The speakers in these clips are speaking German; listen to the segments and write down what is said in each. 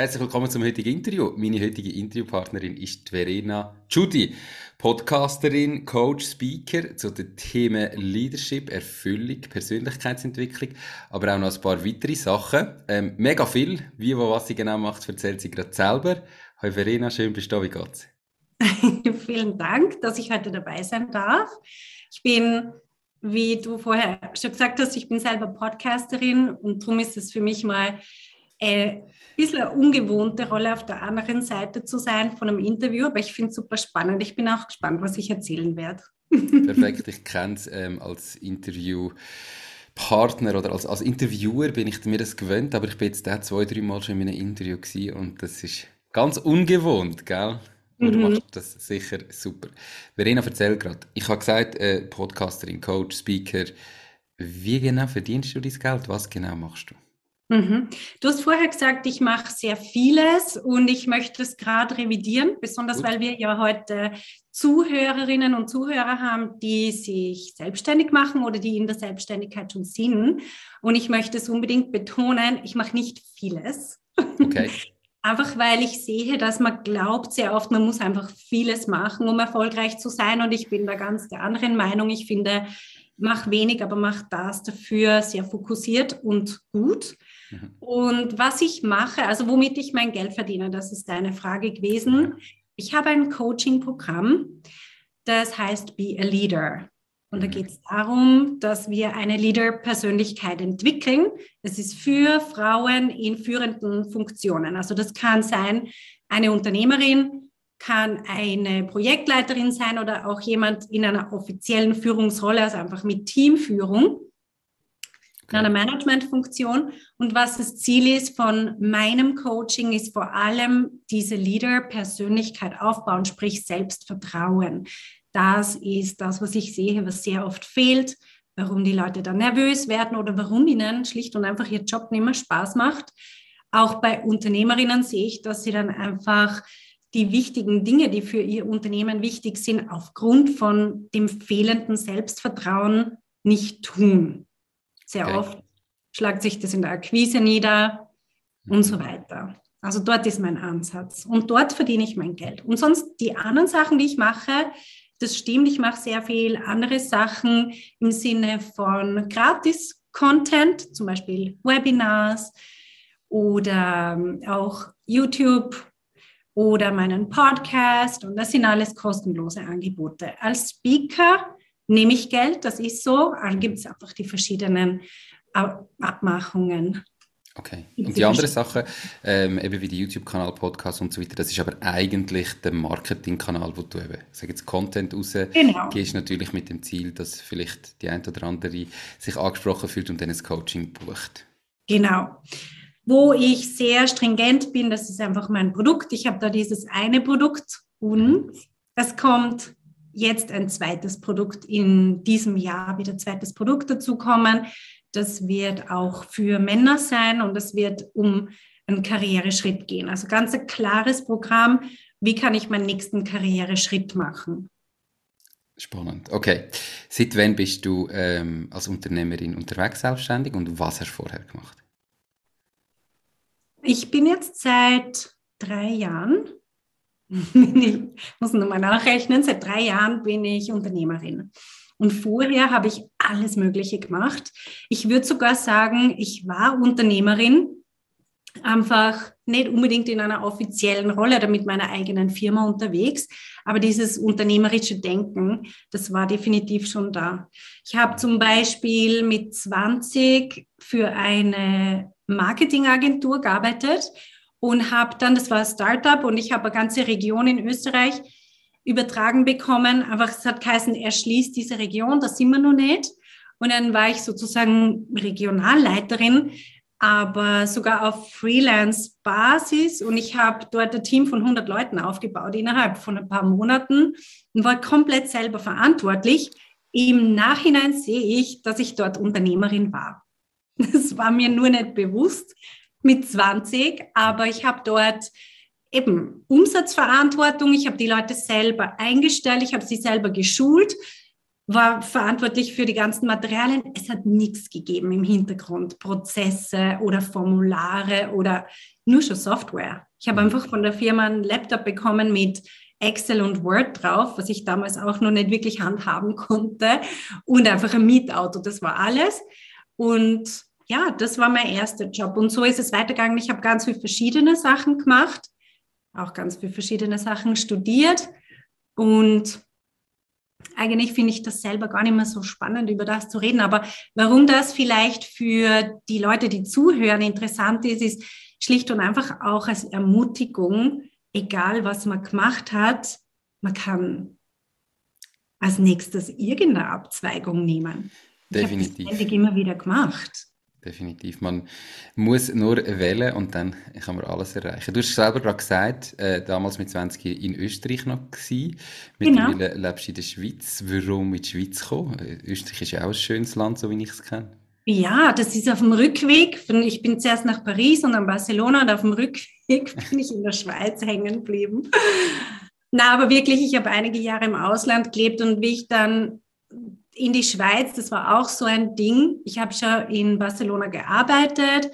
Herzlich willkommen zum heutigen Interview. Meine heutige Interviewpartnerin ist Verena Judy, Podcasterin, Coach, Speaker zu den Themen Leadership, Erfüllung, Persönlichkeitsentwicklung, aber auch noch ein paar weitere Sachen. Ähm, mega viel. Wie, wo, was sie genau macht, erzählt sie gerade selber. Hi Verena, schön bist du da. Wie geht's? Vielen Dank, dass ich heute dabei sein darf. Ich bin wie du vorher schon gesagt hast, ich bin selber Podcasterin und darum ist es für mich mal ein bisschen eine ungewohnte Rolle auf der anderen Seite zu sein von einem Interview, aber ich finde es super spannend. Ich bin auch gespannt, was ich erzählen werde. Perfekt, ich kenne es ähm, als Interviewpartner oder als, als Interviewer bin ich mir das gewöhnt, aber ich bin jetzt da zwei, drei Mal schon in einem Interview gewesen und das ist ganz ungewohnt, gell? Du mhm. machst das sicher super. Verena, erzähl gerade. Ich habe gesagt, äh, Podcasterin, Coach, Speaker. Wie genau verdienst du dein Geld? Was genau machst du? Mhm. Du hast vorher gesagt, ich mache sehr vieles und ich möchte es gerade revidieren, besonders Gut. weil wir ja heute Zuhörerinnen und Zuhörer haben, die sich selbstständig machen oder die in der Selbstständigkeit schon sind. Und ich möchte es unbedingt betonen, ich mache nicht vieles. Okay. Einfach weil ich sehe, dass man glaubt sehr oft, man muss einfach vieles machen, um erfolgreich zu sein. Und ich bin da ganz der anderen Meinung. Ich finde, mach wenig, aber mach das dafür sehr fokussiert und gut. Mhm. Und was ich mache, also womit ich mein Geld verdiene, das ist deine Frage gewesen. Ich habe ein Coaching-Programm, das heißt Be a Leader. Und da mhm. geht es darum, dass wir eine Leader-Persönlichkeit entwickeln. Das ist für Frauen in führenden Funktionen. Also das kann sein eine Unternehmerin, kann eine Projektleiterin sein oder auch jemand in einer offiziellen Führungsrolle, also einfach mit Teamführung in einer Managementfunktion. Und was das Ziel ist von meinem Coaching, ist vor allem diese Leader-Persönlichkeit aufbauen, sprich Selbstvertrauen. Das ist das, was ich sehe, was sehr oft fehlt, warum die Leute dann nervös werden oder warum ihnen schlicht und einfach ihr Job nicht mehr Spaß macht. Auch bei Unternehmerinnen sehe ich, dass sie dann einfach die wichtigen Dinge, die für ihr Unternehmen wichtig sind, aufgrund von dem fehlenden Selbstvertrauen nicht tun. Sehr okay. oft schlagt sich das in der Akquise nieder mhm. und so weiter. Also dort ist mein Ansatz und dort verdiene ich mein Geld. Und sonst die anderen Sachen, die ich mache, das stimmt, ich mache sehr viel andere Sachen im Sinne von Gratis-Content, zum Beispiel Webinars oder ähm, auch YouTube oder meinen Podcast. Und das sind alles kostenlose Angebote. Als Speaker nehme ich Geld, das ist so. Dann gibt es einfach die verschiedenen Abmachungen. Okay. Und die andere Sache, ähm, eben wie die YouTube-Kanal, Podcast und so weiter, das ist aber eigentlich der Marketing-Kanal, wo du eben, sag jetzt, Content raus genau. gehst, natürlich mit dem Ziel, dass vielleicht die ein oder andere sich angesprochen fühlt und dann das Coaching bucht. Genau. Wo ich sehr stringent bin, das ist einfach mein Produkt. Ich habe da dieses eine Produkt und es kommt jetzt ein zweites Produkt in diesem Jahr, wieder zweites Produkt dazukommen. Das wird auch für Männer sein und es wird um einen Karriereschritt gehen. Also ganz ein klares Programm. Wie kann ich meinen nächsten Karriereschritt machen? Spannend. Okay. Seit wann bist du ähm, als Unternehmerin unterwegs selbstständig und was hast du vorher gemacht? Ich bin jetzt seit drei Jahren, ich muss nochmal nachrechnen, seit drei Jahren bin ich Unternehmerin. Und vorher habe ich alles Mögliche gemacht. Ich würde sogar sagen, ich war Unternehmerin, einfach nicht unbedingt in einer offiziellen Rolle oder mit meiner eigenen Firma unterwegs, aber dieses unternehmerische Denken, das war definitiv schon da. Ich habe zum Beispiel mit 20 für eine Marketingagentur gearbeitet und habe dann, das war ein Startup und ich habe eine ganze Region in Österreich übertragen bekommen. Einfach, es hat geheißen, erschließt diese Region, das sind wir noch nicht. Und dann war ich sozusagen Regionalleiterin, aber sogar auf Freelance-Basis. Und ich habe dort ein Team von 100 Leuten aufgebaut innerhalb von ein paar Monaten und war komplett selber verantwortlich. Im Nachhinein sehe ich, dass ich dort Unternehmerin war. Das war mir nur nicht bewusst mit 20, aber ich habe dort eben Umsatzverantwortung. Ich habe die Leute selber eingestellt, ich habe sie selber geschult, war verantwortlich für die ganzen Materialien. Es hat nichts gegeben im Hintergrund, Prozesse oder Formulare oder nur schon Software. Ich habe einfach von der Firma einen Laptop bekommen mit Excel und Word drauf, was ich damals auch noch nicht wirklich handhaben konnte und einfach ein Mietauto, das war alles. Und ja, das war mein erster Job. Und so ist es weitergegangen. Ich habe ganz viele verschiedene Sachen gemacht auch ganz viele verschiedene Sachen studiert und eigentlich finde ich das selber gar nicht mehr so spannend, über das zu reden. Aber warum das vielleicht für die Leute, die zuhören, interessant ist, ist schlicht und einfach auch als Ermutigung, egal was man gemacht hat, man kann als nächstes irgendeine Abzweigung nehmen. Definitiv. Ich habe das immer wieder gemacht definitiv. Man muss nur wählen und dann kann man alles erreichen. Du hast selber gerade gesagt, äh, damals mit 20 in Österreich noch gewesen. Mittlerweile genau. lebst du in der Schweiz. Warum in die Schweiz kommen? Äh, Österreich ist ja auch ein schönes Land, so wie ich es kenne. Ja, das ist auf dem Rückweg. Ich bin zuerst nach Paris und dann Barcelona und auf dem Rückweg bin ich in der Schweiz hängen geblieben. Na, aber wirklich, ich habe einige Jahre im Ausland gelebt und wie ich dann in die Schweiz, das war auch so ein Ding. Ich habe schon in Barcelona gearbeitet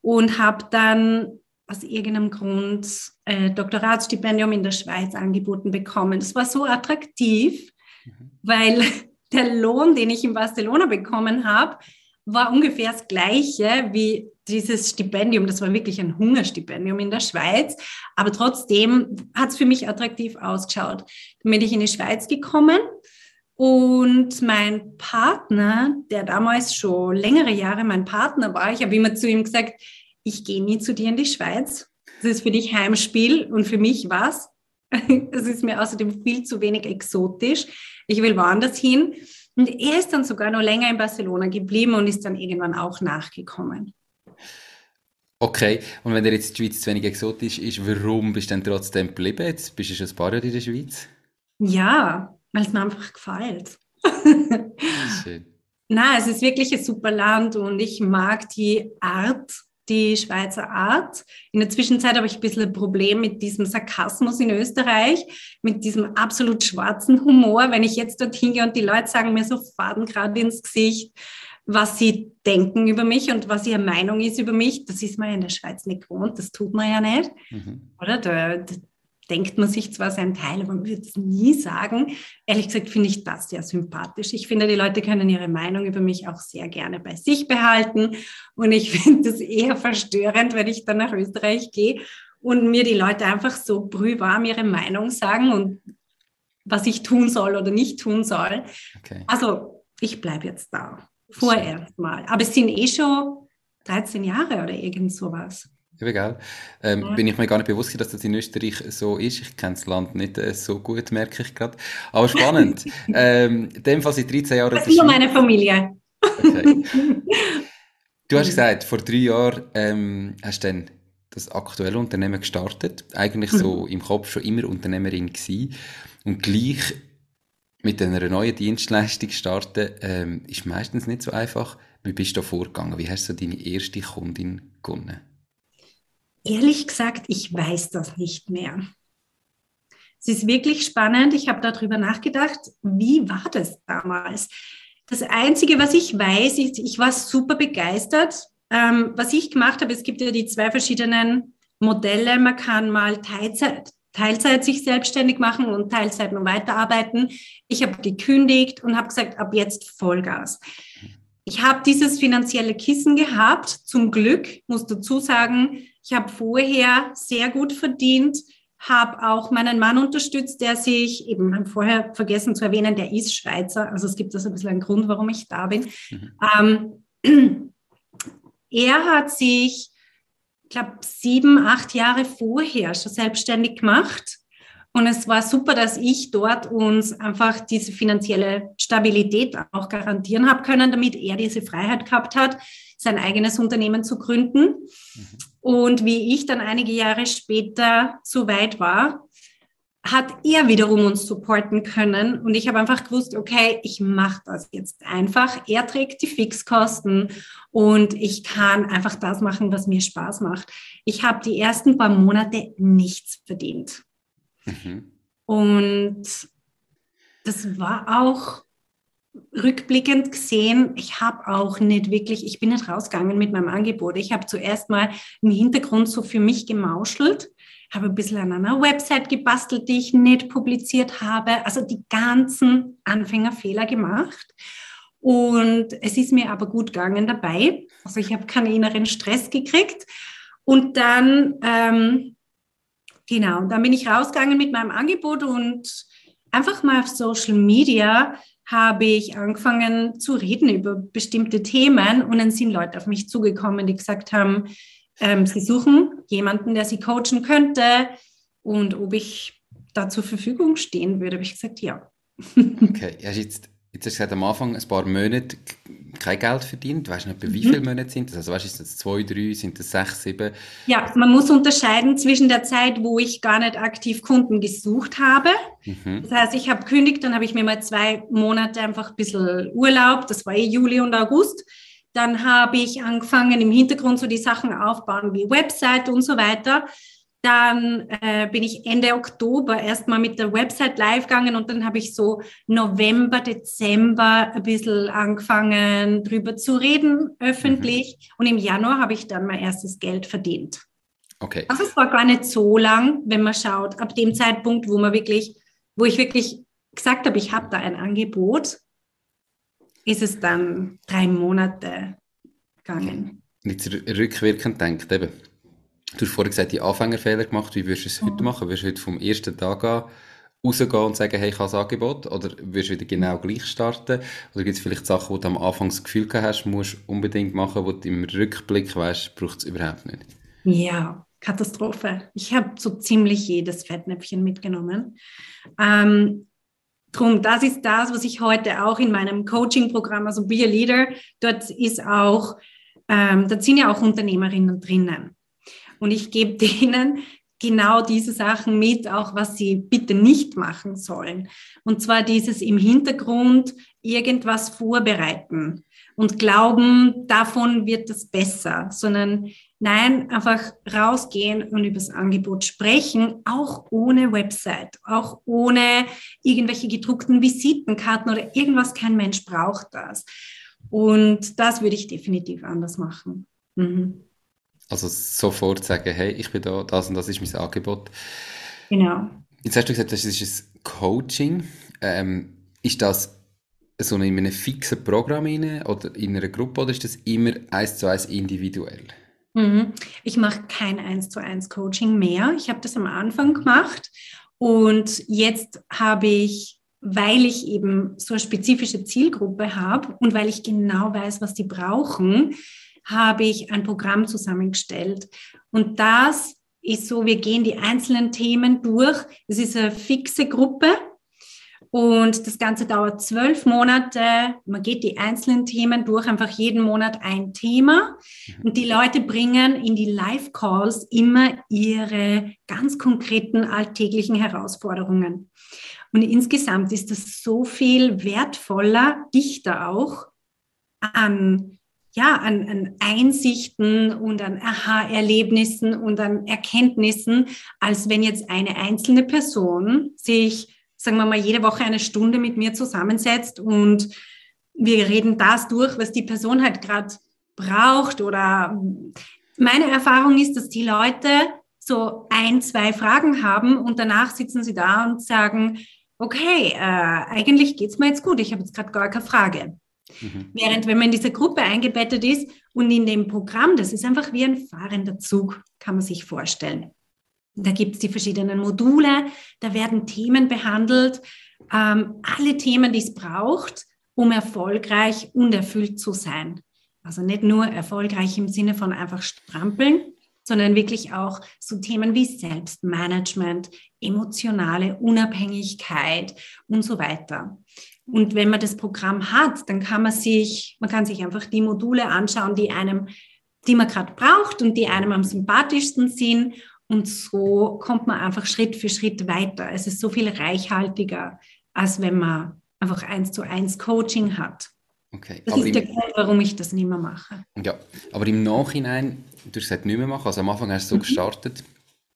und habe dann aus irgendeinem Grund äh, Doktoratsstipendium in der Schweiz angeboten bekommen. Das war so attraktiv, mhm. weil der Lohn, den ich in Barcelona bekommen habe, war ungefähr das gleiche wie dieses Stipendium. Das war wirklich ein Hungerstipendium in der Schweiz. Aber trotzdem hat es für mich attraktiv ausgeschaut. Dann bin ich in die Schweiz gekommen und mein Partner, der damals schon längere Jahre mein Partner war, ich habe immer zu ihm gesagt, ich gehe nie zu dir in die Schweiz. Das ist für dich Heimspiel und für mich was. Es ist mir außerdem viel zu wenig exotisch. Ich will woanders hin. Und er ist dann sogar noch länger in Barcelona geblieben und ist dann irgendwann auch nachgekommen. Okay, und wenn dir jetzt die Schweiz zu wenig exotisch ist, warum bist du denn trotzdem geblieben? Jetzt bist du schon ein paar Jahre in der Schweiz. Ja, weil es mir einfach gefällt. Schön. Na, es ist wirklich ein super Land und ich mag die Art, die Schweizer Art. In der Zwischenzeit habe ich ein bisschen ein Problem mit diesem Sarkasmus in Österreich, mit diesem absolut schwarzen Humor. Wenn ich jetzt dorthin gehe und die Leute sagen mir so faden gerade ins Gesicht, was sie denken über mich und was ihre Meinung ist über mich, das ist man ja in der Schweiz nicht gewohnt, das tut man ja nicht. Mhm. Oder? Da, denkt man sich zwar sein Teil, aber man würde es nie sagen. Ehrlich gesagt finde ich das sehr sympathisch. Ich finde, die Leute können ihre Meinung über mich auch sehr gerne bei sich behalten. Und ich finde es eher verstörend, wenn ich dann nach Österreich gehe und mir die Leute einfach so brühwarm ihre Meinung sagen und was ich tun soll oder nicht tun soll. Okay. Also ich bleibe jetzt da. Vorerst mal. Aber es sind eh schon 13 Jahre oder irgend sowas. Eben, gell? Ähm, ja. Bin ich mir gar nicht bewusst, dass das in Österreich so ist. Ich kenne das Land nicht äh, so gut, merke ich gerade. Aber spannend. ähm, in dem Fall seit 13 Jahren. Das ist nur meine Familie. Okay. Du hast gesagt, vor drei Jahren ähm, hast du dann das aktuelle Unternehmen gestartet. Eigentlich so mhm. im Kopf schon immer Unternehmerin gewesen. Und gleich mit einer neuen Dienstleistung starten, ähm, ist meistens nicht so einfach. Wie bist du da vorgegangen? Wie hast du deine erste Kundin gewonnen? Ehrlich gesagt, ich weiß das nicht mehr. Es ist wirklich spannend. Ich habe darüber nachgedacht, wie war das damals? Das Einzige, was ich weiß, ist, ich war super begeistert. Ähm, was ich gemacht habe, es gibt ja die zwei verschiedenen Modelle. Man kann mal Teilzeit, Teilzeit sich selbstständig machen und Teilzeit noch weiterarbeiten. Ich habe gekündigt und habe gesagt, ab jetzt Vollgas. Ich habe dieses finanzielle Kissen gehabt. Zum Glück, muss dazu sagen, ich habe vorher sehr gut verdient, habe auch meinen Mann unterstützt, der sich, eben vorher vergessen zu erwähnen, der ist Schweizer. Also es gibt also ein bisschen einen Grund, warum ich da bin. Mhm. Ähm, er hat sich, ich glaube, sieben, acht Jahre vorher schon selbstständig gemacht Und es war super, dass ich dort uns einfach diese finanzielle Stabilität auch garantieren habe können, damit er diese Freiheit gehabt hat, sein eigenes Unternehmen zu gründen. Mhm. Und wie ich dann einige Jahre später so weit war, hat er wiederum uns supporten können. Und ich habe einfach gewusst, okay, ich mache das jetzt einfach. Er trägt die Fixkosten und ich kann einfach das machen, was mir Spaß macht. Ich habe die ersten paar Monate nichts verdient. Mhm. Und das war auch rückblickend gesehen, ich habe auch nicht wirklich, ich bin nicht rausgegangen mit meinem Angebot. Ich habe zuerst mal im Hintergrund so für mich gemauschelt, habe ein bisschen an einer Website gebastelt, die ich nicht publiziert habe, also die ganzen Anfängerfehler gemacht. Und es ist mir aber gut gegangen dabei. Also ich habe keinen inneren Stress gekriegt. Und dann ähm, Genau, dann bin ich rausgegangen mit meinem Angebot und einfach mal auf Social Media habe ich angefangen zu reden über bestimmte Themen und dann sind Leute auf mich zugekommen, die gesagt haben, ähm, sie suchen jemanden, der sie coachen könnte und ob ich da zur Verfügung stehen würde, habe ich gesagt, ja. Okay, hast jetzt Jetzt hast du gesagt, am Anfang ein paar Monate kein Geld verdient. Weißt du nicht, wie viele mhm. Monate sind das? Also weißt du, sind das zwei, drei, sind das sechs, sieben? Ja, man muss unterscheiden zwischen der Zeit, wo ich gar nicht aktiv Kunden gesucht habe. Mhm. Das heißt, ich habe kündigt, dann habe ich mir mal zwei Monate einfach ein bisschen Urlaub. Das war eh Juli und August. Dann habe ich angefangen, im Hintergrund so die Sachen aufbauen wie Website und so weiter. Dann äh, bin ich Ende Oktober erstmal mit der Website live gegangen und dann habe ich so November, Dezember ein bisschen angefangen, drüber zu reden, öffentlich. Mhm. Und im Januar habe ich dann mein erstes Geld verdient. Okay. Also es war gar nicht so lang, wenn man schaut, ab dem Zeitpunkt, wo man wirklich, wo ich wirklich gesagt habe, ich habe da ein Angebot, ist es dann drei Monate gegangen. Nicht rückwirkend denkt eben. Du hast vorhin gesagt, die Anfängerfehler gemacht. Wie würdest du es mhm. heute machen? Würdest du heute vom ersten Tag an rausgehen und sagen, hey, ich habe ein Angebot? Oder würdest du wieder genau gleich starten? Oder gibt es vielleicht Sachen, wo du am Anfang das Gefühl hast, musst du unbedingt machen, wo du im Rückblick weißt, braucht es überhaupt nicht? Ja, Katastrophe. Ich habe so ziemlich jedes Fettnäpfchen mitgenommen. Ähm, Drum, das ist das, was ich heute auch in meinem Coaching-Programm, also Be a Leader, dort ist auch, ähm, da sind ja auch Unternehmerinnen drinnen. Und ich gebe denen genau diese Sachen mit, auch was sie bitte nicht machen sollen. Und zwar dieses im Hintergrund irgendwas vorbereiten und glauben, davon wird es besser, sondern nein, einfach rausgehen und über das Angebot sprechen, auch ohne Website, auch ohne irgendwelche gedruckten Visitenkarten oder irgendwas. Kein Mensch braucht das. Und das würde ich definitiv anders machen. Mhm. Also sofort sagen, hey, ich bin da, das und das ist mein Angebot. Genau. Jetzt hast du gesagt, das ist ein Coaching. Ähm, ist das so in einem fixen Programm rein, oder in einer Gruppe oder ist das immer eins zu eins individuell? Mhm. Ich mache kein eins zu eins Coaching mehr. Ich habe das am Anfang gemacht und jetzt habe ich, weil ich eben so eine spezifische Zielgruppe habe und weil ich genau weiß, was die brauchen, habe ich ein Programm zusammengestellt. Und das ist so, wir gehen die einzelnen Themen durch. Es ist eine fixe Gruppe und das Ganze dauert zwölf Monate. Man geht die einzelnen Themen durch, einfach jeden Monat ein Thema. Und die Leute bringen in die Live-Calls immer ihre ganz konkreten alltäglichen Herausforderungen. Und insgesamt ist das so viel wertvoller, dichter auch an ja, an, an Einsichten und an Aha-Erlebnissen und an Erkenntnissen, als wenn jetzt eine einzelne Person sich, sagen wir mal, jede Woche eine Stunde mit mir zusammensetzt und wir reden das durch, was die Person halt gerade braucht. Oder meine Erfahrung ist, dass die Leute so ein, zwei Fragen haben und danach sitzen sie da und sagen, okay, äh, eigentlich geht's mir jetzt gut, ich habe jetzt gerade gar keine Frage. Mhm. Während wenn man in dieser Gruppe eingebettet ist und in dem Programm, das ist einfach wie ein fahrender Zug, kann man sich vorstellen. Da gibt es die verschiedenen Module, da werden Themen behandelt, ähm, alle Themen, die es braucht, um erfolgreich und erfüllt zu sein. Also nicht nur erfolgreich im Sinne von einfach strampeln, sondern wirklich auch so Themen wie Selbstmanagement, emotionale Unabhängigkeit und so weiter. Und wenn man das Programm hat, dann kann man sich, man kann sich einfach die Module anschauen, die einem, die man gerade braucht und die einem am sympathischsten sind. Und so kommt man einfach Schritt für Schritt weiter. Es ist so viel reichhaltiger, als wenn man einfach eins zu eins Coaching hat. Okay. Das aber ist der Grund, warum ich das nicht mehr mache. Ja, aber im Nachhinein, du hast gesagt, nicht mehr machen. Also am Anfang hast du so mhm. gestartet.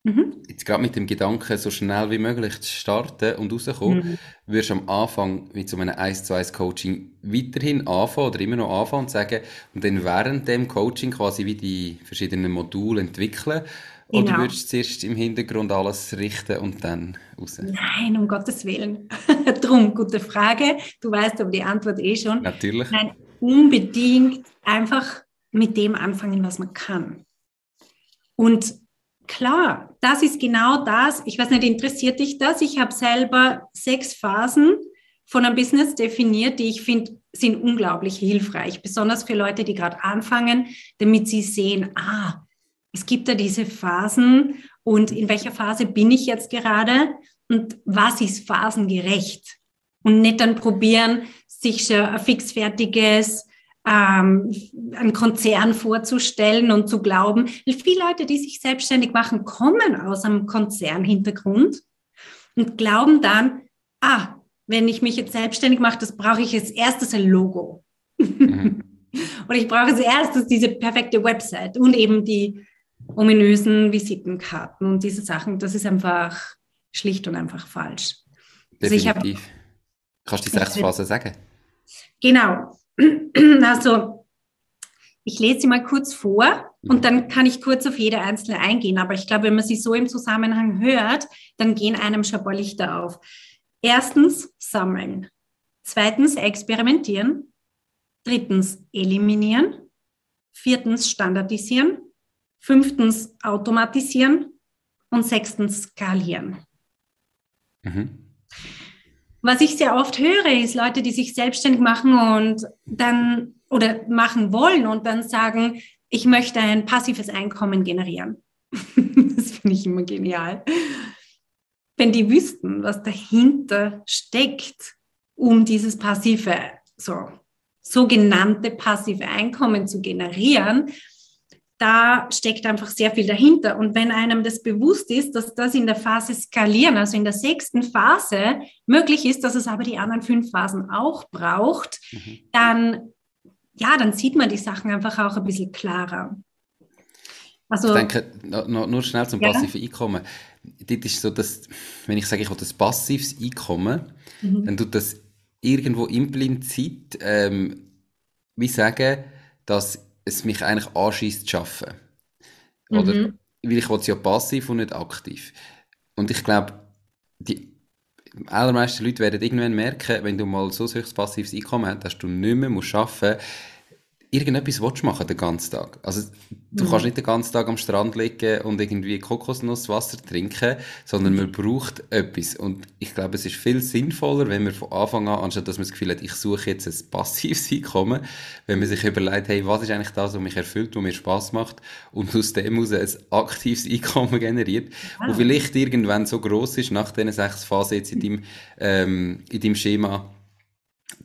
Mhm. Jetzt gerade mit dem Gedanken, so schnell wie möglich zu starten und rauszukommen, mhm. wirst du am Anfang mit so einem 1 zu 1 Coaching weiterhin anfangen oder immer noch anfangen und sagen und dann während dem Coaching quasi wie die verschiedenen Module entwickeln Genau. Oder würdest du zuerst im Hintergrund alles richten und dann raus? Nein, um Gottes Willen. Drum, gute Frage. Du weißt aber die Antwort eh schon. Natürlich. Nein, unbedingt einfach mit dem anfangen, was man kann. Und klar, das ist genau das. Ich weiß nicht, interessiert dich das? Ich habe selber sechs Phasen von einem Business definiert, die ich finde, sind unglaublich hilfreich, besonders für Leute, die gerade anfangen, damit sie sehen, ah, es gibt da diese Phasen und in welcher Phase bin ich jetzt gerade und was ist phasengerecht? Und nicht dann probieren, sich schon ein fixfertiges, ähm, ein Konzern vorzustellen und zu glauben. Viele Leute, die sich selbstständig machen, kommen aus einem Konzernhintergrund und glauben dann, ah, wenn ich mich jetzt selbstständig mache, das brauche ich als erstes ein Logo. Mhm. und ich brauche als erstes diese perfekte Website und eben die ominösen Visitenkarten und diese Sachen, das ist einfach schlicht und einfach falsch. Definitiv. Also ich hab, Kannst du die sechs Phasen sagen? Genau. Also, ich lese sie mal kurz vor und dann kann ich kurz auf jede einzelne eingehen. Aber ich glaube, wenn man sie so im Zusammenhang hört, dann gehen einem schon ein paar Lichter auf. Erstens, sammeln. Zweitens, experimentieren. Drittens, eliminieren. Viertens, standardisieren. Fünftens automatisieren und sechstens skalieren. Mhm. Was ich sehr oft höre, ist Leute, die sich selbstständig machen und dann oder machen wollen und dann sagen, ich möchte ein passives Einkommen generieren. das finde ich immer genial. Wenn die wüssten, was dahinter steckt, um dieses passive, so sogenannte passive Einkommen zu generieren, da steckt einfach sehr viel dahinter. Und wenn einem das bewusst ist, dass das in der Phase skalieren, also in der sechsten Phase möglich ist, dass es aber die anderen fünf Phasen auch braucht, mhm. dann, ja, dann sieht man die Sachen einfach auch ein bisschen klarer. Also, ich denke, nur, nur schnell zum ja? passiven Einkommen. Das ist so, dass, wenn ich sage, ich habe das passives Einkommen, mhm. dann tut das irgendwo implizit ähm, wie sagen, dass es mich eigentlich anschießt zu arbeiten. Oder? Mhm. Weil ich es ja passiv und nicht aktiv. Und ich glaube, die allermeisten Leute werden irgendwann merken, wenn du mal so ein höchst passives Einkommen hast, dass du nicht mehr musst arbeiten musst, irgendetwas willst du machen den ganzen Tag. Also, du mhm. kannst nicht den ganzen Tag am Strand liegen und irgendwie Kokosnusswasser trinken, sondern man braucht etwas. Und ich glaube, es ist viel sinnvoller, wenn man von Anfang an, anstatt dass man das Gefühl hat, ich suche jetzt ein passives Einkommen, wenn man sich überlegt, hey, was ist eigentlich das, was mich erfüllt, was mir Spaß macht und aus dem heraus ein aktives Einkommen generiert, wow. wo vielleicht irgendwann so groß ist, nach diesen sechs Phasen jetzt in deinem, ähm, in deinem Schema,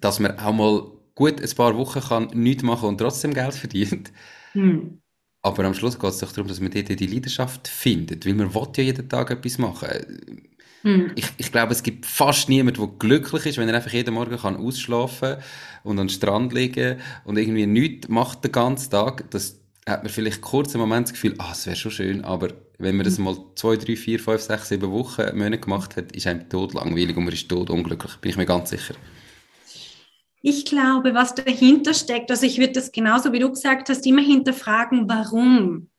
dass man auch mal gut ein paar Wochen kann nichts machen und trotzdem Geld verdient. Hm. Aber am Schluss geht es doch darum, dass man dort die Leidenschaft findet, weil man will ja jeden Tag etwas machen. Hm. Ich, ich glaube, es gibt fast niemanden, der glücklich ist, wenn er einfach jeden Morgen kann ausschlafen und an den Strand liegen und irgendwie nichts macht den ganzen Tag. Das hat man vielleicht kurz im Moment das Gefühl, ah, es wäre schon schön, aber wenn man das hm. mal zwei, drei, vier, fünf, sechs, sieben Wochen, Monate gemacht hat, ist einem tot langweilig und man ist tot unglücklich, bin ich mir ganz sicher. Ich glaube, was dahinter steckt, also ich würde das genauso wie du gesagt hast, immer hinterfragen, warum?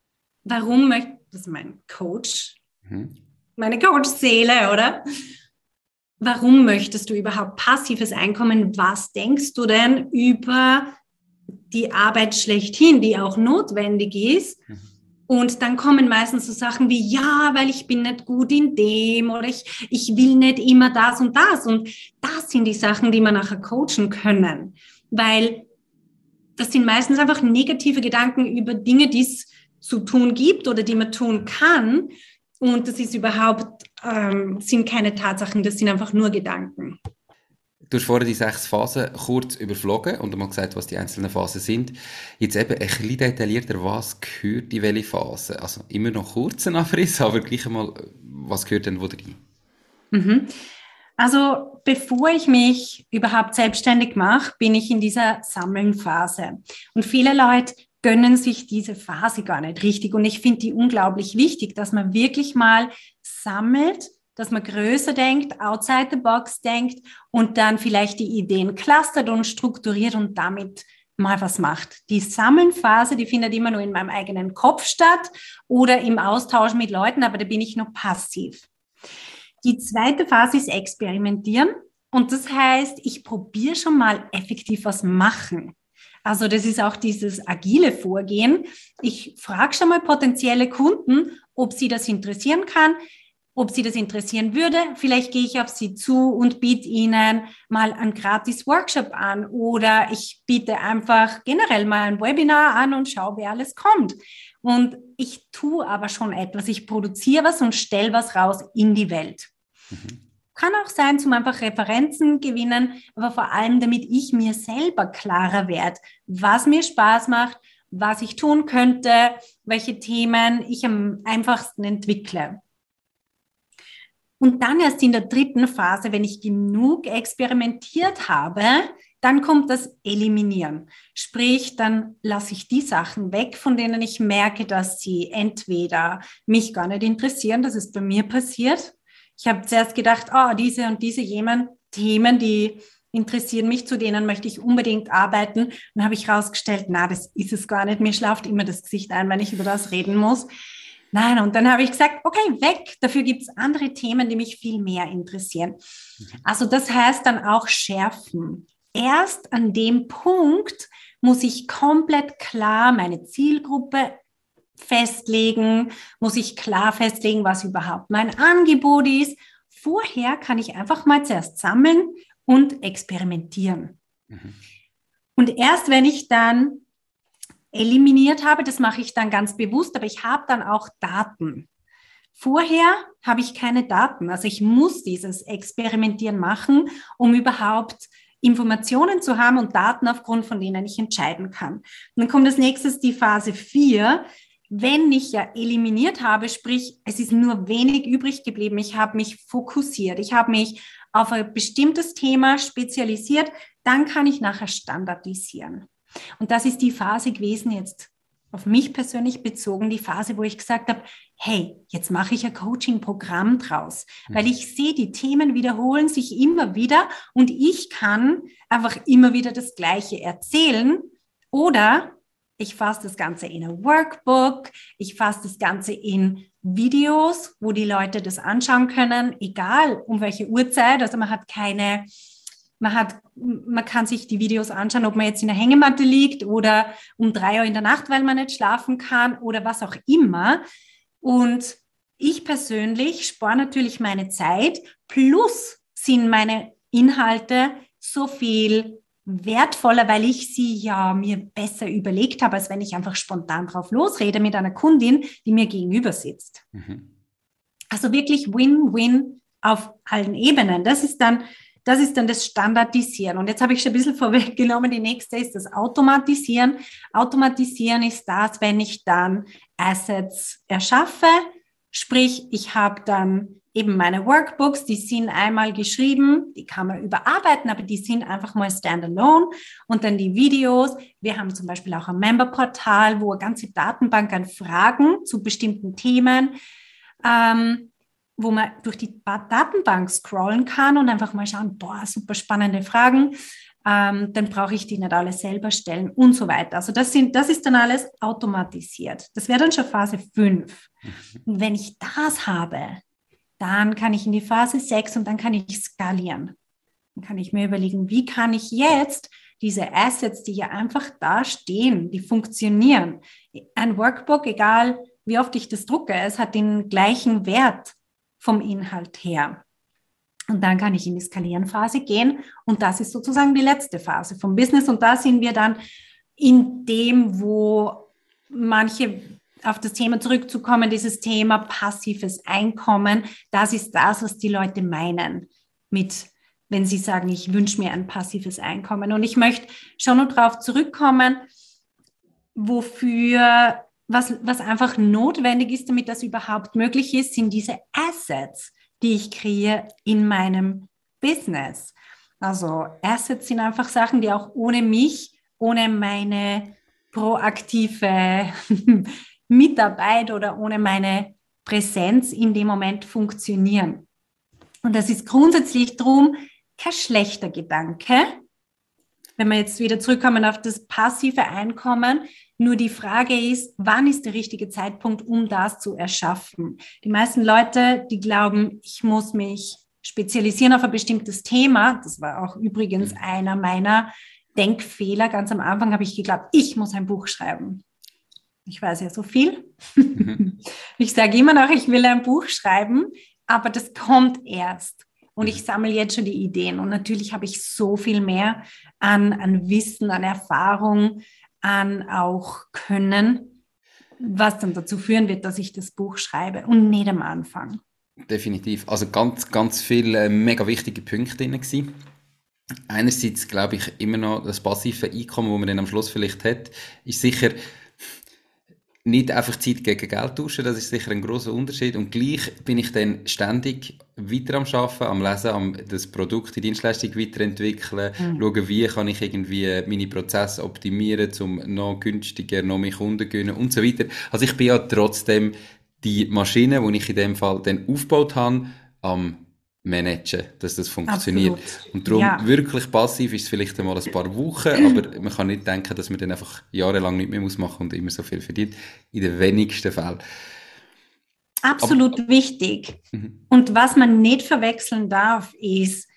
Warum möchte, das ist mein Coach, mhm. meine Coach-Seele, oder? Warum möchtest du überhaupt passives Einkommen? Was denkst du denn über die Arbeit schlechthin, die auch notwendig ist? Mhm und dann kommen meistens so Sachen wie, ja, weil ich bin nicht gut in dem oder ich, ich will nicht immer das und das. Und das sind die Sachen, die man nachher coachen können. Weil das sind meistens einfach negative Gedanken über Dinge, die es zu tun gibt oder die man tun kann. Und das ist überhaupt, ähm, sind keine Tatsachen, das sind einfach nur Gedanken. Du hast vorhin die sechs Phasen kurz überflogen und mal gesagt, was die einzelnen Phasen sind. Jetzt eben ein bisschen detaillierter, was gehört in welche Phase? Also immer noch kurzen Abriss, aber gleich einmal, was gehört denn wo rein? Mhm. Also bevor ich mich überhaupt selbstständig mache, bin ich in dieser Sammelnphase. Und viele Leute gönnen sich diese Phase gar nicht richtig. Und ich finde die unglaublich wichtig, dass man wirklich mal sammelt, dass man größer denkt, outside the box denkt und dann vielleicht die Ideen clustert und strukturiert und damit mal was macht. Die Sammelnphase, die findet immer nur in meinem eigenen Kopf statt oder im Austausch mit Leuten, aber da bin ich nur passiv. Die zweite Phase ist Experimentieren. Und das heißt, ich probiere schon mal effektiv was machen. Also das ist auch dieses agile Vorgehen. Ich frage schon mal potenzielle Kunden, ob sie das interessieren kann, ob sie das interessieren würde. Vielleicht gehe ich auf sie zu und biete ihnen mal einen gratis Workshop an oder ich biete einfach generell mal ein Webinar an und schaue, wer alles kommt. Und ich tue aber schon etwas. Ich produziere was und stelle was raus in die Welt. Mhm. Kann auch sein, zum einfach Referenzen gewinnen, aber vor allem, damit ich mir selber klarer werde, was mir Spaß macht, was ich tun könnte, welche Themen ich am einfachsten entwickle. Und dann erst in der dritten Phase, wenn ich genug experimentiert habe, dann kommt das Eliminieren. Sprich, dann lasse ich die Sachen weg, von denen ich merke, dass sie entweder mich gar nicht interessieren, das ist bei mir passiert, ich habe zuerst gedacht, oh, diese und diese jemand Themen, die interessieren mich, zu denen möchte ich unbedingt arbeiten. Dann habe ich herausgestellt, na, das ist es gar nicht. Mir schlaft immer das Gesicht ein, wenn ich über das reden muss. Nein, und dann habe ich gesagt, okay, weg. Dafür gibt es andere Themen, die mich viel mehr interessieren. Mhm. Also das heißt dann auch schärfen. Erst an dem Punkt muss ich komplett klar meine Zielgruppe festlegen, muss ich klar festlegen, was überhaupt mein Angebot ist. Vorher kann ich einfach mal zuerst sammeln und experimentieren. Mhm. Und erst wenn ich dann eliminiert habe, das mache ich dann ganz bewusst, aber ich habe dann auch Daten. Vorher habe ich keine Daten. Also ich muss dieses Experimentieren machen, um überhaupt Informationen zu haben und Daten, aufgrund von denen ich entscheiden kann. Und dann kommt als nächstes die Phase 4 wenn ich ja eliminiert habe, sprich, es ist nur wenig übrig geblieben, ich habe mich fokussiert, ich habe mich auf ein bestimmtes Thema spezialisiert, dann kann ich nachher standardisieren. Und das ist die Phase gewesen jetzt auf mich persönlich bezogen, die Phase, wo ich gesagt habe, hey, jetzt mache ich ein Coaching-Programm draus, mhm. weil ich sehe, die Themen wiederholen sich immer wieder und ich kann einfach immer wieder das Gleiche erzählen oder ich fasse das Ganze in ein Workbook. Ich fasse das Ganze in Videos, wo die Leute das anschauen können, egal um welche Uhrzeit. Also man hat keine, man hat, man kann sich die Videos anschauen, ob man jetzt in der Hängematte liegt oder um drei Uhr in der Nacht, weil man nicht schlafen kann oder was auch immer. Und ich persönlich spare natürlich meine Zeit. Plus sind meine Inhalte so viel wertvoller, weil ich sie ja mir besser überlegt habe, als wenn ich einfach spontan drauf losrede mit einer Kundin, die mir gegenüber sitzt. Mhm. Also wirklich Win-Win auf allen Ebenen. Das ist dann das ist dann das Standardisieren. Und jetzt habe ich schon ein bisschen vorweggenommen, die nächste ist das Automatisieren. Automatisieren ist das, wenn ich dann Assets erschaffe, sprich, ich habe dann eben meine Workbooks, die sind einmal geschrieben, die kann man überarbeiten, aber die sind einfach mal standalone. Und dann die Videos. Wir haben zum Beispiel auch ein Memberportal, wo eine ganze Datenbank an Fragen zu bestimmten Themen, ähm, wo man durch die Datenbank scrollen kann und einfach mal schauen, boah, super spannende Fragen. Ähm, dann brauche ich die nicht alle selber stellen und so weiter. Also das, sind, das ist dann alles automatisiert. Das wäre dann schon Phase 5. Mhm. Und wenn ich das habe, dann kann ich in die Phase 6 und dann kann ich skalieren. Dann kann ich mir überlegen, wie kann ich jetzt diese Assets, die ja einfach da stehen, die funktionieren. Ein Workbook, egal wie oft ich das drucke, es hat den gleichen Wert vom Inhalt her. Und dann kann ich in die Skalieren-Phase gehen und das ist sozusagen die letzte Phase vom Business und da sind wir dann in dem, wo manche auf das Thema zurückzukommen, dieses Thema passives Einkommen, das ist das, was die Leute meinen mit, wenn sie sagen, ich wünsche mir ein passives Einkommen. Und ich möchte schon noch darauf zurückkommen, wofür, was, was einfach notwendig ist, damit das überhaupt möglich ist, sind diese Assets, die ich kreiere in meinem Business. Also Assets sind einfach Sachen, die auch ohne mich, ohne meine proaktive Mitarbeit oder ohne meine Präsenz in dem Moment funktionieren. Und das ist grundsätzlich drum kein schlechter Gedanke. Wenn wir jetzt wieder zurückkommen auf das passive Einkommen, nur die Frage ist, wann ist der richtige Zeitpunkt, um das zu erschaffen? Die meisten Leute, die glauben, ich muss mich spezialisieren auf ein bestimmtes Thema. Das war auch übrigens einer meiner Denkfehler. Ganz am Anfang habe ich geglaubt, ich muss ein Buch schreiben. Ich weiß ja so viel. Mhm. Ich sage immer noch, ich will ein Buch schreiben, aber das kommt erst. Und ich sammle jetzt schon die Ideen. Und natürlich habe ich so viel mehr an, an Wissen, an Erfahrung, an auch Können, was dann dazu führen wird, dass ich das Buch schreibe und nicht am Anfang. Definitiv. Also ganz, ganz viele äh, mega wichtige Punkte drin gewesen. Einerseits glaube ich immer noch das passive Einkommen, das man dann am Schluss vielleicht hat, ist sicher nicht einfach Zeit gegen Geld tauschen, das ist sicher ein großer Unterschied. Und gleich bin ich dann ständig weiter am Arbeiten, am Lesen, am das Produkt, die Dienstleistung weiterentwickeln, mhm. schauen, wie kann ich irgendwie meine Prozesse optimieren, um noch günstiger, noch mehr Kunden zu gewinnen und so weiter. Also ich bin ja trotzdem die Maschine, die ich in dem Fall dann aufgebaut habe, am managen, dass das funktioniert. Absolut. Und darum, ja. wirklich passiv ist es vielleicht einmal ein paar Wochen, aber man kann nicht denken, dass man dann einfach jahrelang nicht mehr muss machen und immer so viel verdient. In den wenigsten Fällen. Absolut aber, wichtig. Mhm. Und was man nicht verwechseln darf, ist,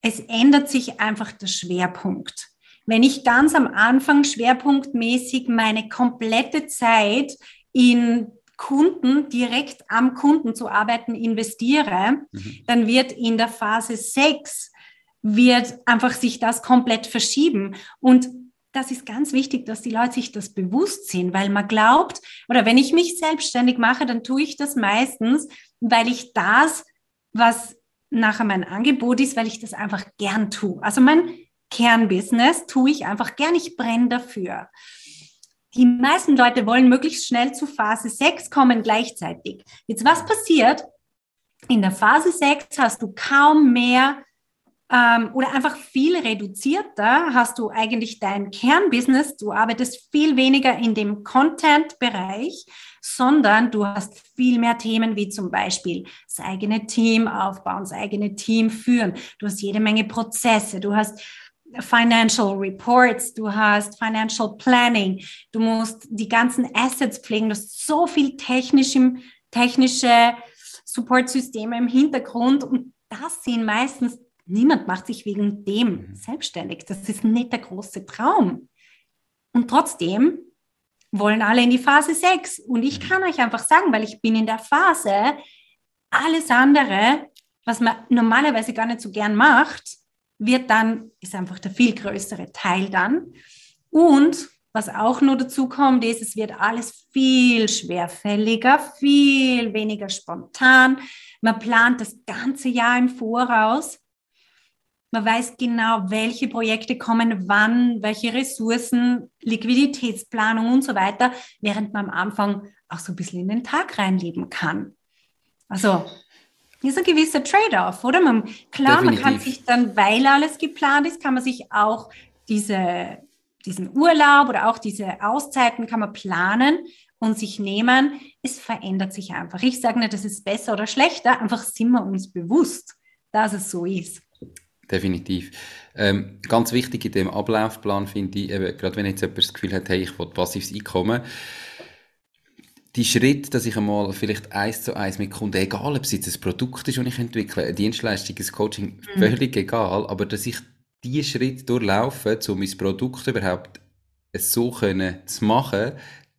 es ändert sich einfach der Schwerpunkt. Wenn ich ganz am Anfang schwerpunktmäßig meine komplette Zeit in Kunden, direkt am Kunden zu arbeiten, investiere, mhm. dann wird in der Phase 6 wird einfach sich das komplett verschieben. Und das ist ganz wichtig, dass die Leute sich das bewusst sind, weil man glaubt, oder wenn ich mich selbstständig mache, dann tue ich das meistens, weil ich das, was nachher mein Angebot ist, weil ich das einfach gern tue. Also mein Kernbusiness tue ich einfach gern, ich brenne dafür die meisten Leute wollen möglichst schnell zu Phase 6 kommen gleichzeitig. Jetzt, was passiert? In der Phase 6 hast du kaum mehr ähm, oder einfach viel reduzierter hast du eigentlich dein Kernbusiness. Du arbeitest viel weniger in dem Content-Bereich, sondern du hast viel mehr Themen wie zum Beispiel das eigene Team aufbauen, das eigene Team führen. Du hast jede Menge Prozesse. Du hast Financial Reports, du hast Financial Planning, du musst die ganzen Assets pflegen, du hast so viel technische, technische Supportsysteme im Hintergrund und das sind meistens, niemand macht sich wegen dem mhm. selbstständig. Das ist nicht der große Traum. Und trotzdem wollen alle in die Phase 6. Und ich mhm. kann euch einfach sagen, weil ich bin in der Phase, alles andere, was man normalerweise gar nicht so gern macht, wird dann, ist einfach der viel größere Teil dann. Und was auch nur dazu kommt, ist, es wird alles viel schwerfälliger, viel weniger spontan. Man plant das ganze Jahr im Voraus. Man weiß genau, welche Projekte kommen wann, welche Ressourcen, Liquiditätsplanung und so weiter, während man am Anfang auch so ein bisschen in den Tag reinleben kann. Also ist ein gewisser Trade-off, oder? Man, klar, Definitiv. man kann sich dann, weil alles geplant ist, kann man sich auch diese, diesen Urlaub oder auch diese Auszeiten kann man planen und sich nehmen. Es verändert sich einfach. Ich sage nicht, das ist besser oder schlechter, einfach sind wir uns bewusst, dass es so ist. Definitiv. Ähm, ganz wichtig in dem Ablaufplan finde ich, eben, gerade wenn jetzt jemand das Gefühl hat, hey, ich will passives Einkommen, die Schritt, dass ich einmal vielleicht eins zu eins mit Kunden, egal ob es jetzt ein Produkt ist, das ich entwickle, eine Dienstleistung, ein Coaching, mhm. völlig egal, aber dass ich diesen Schritt durchlaufe, um mein Produkt überhaupt so können zu machen,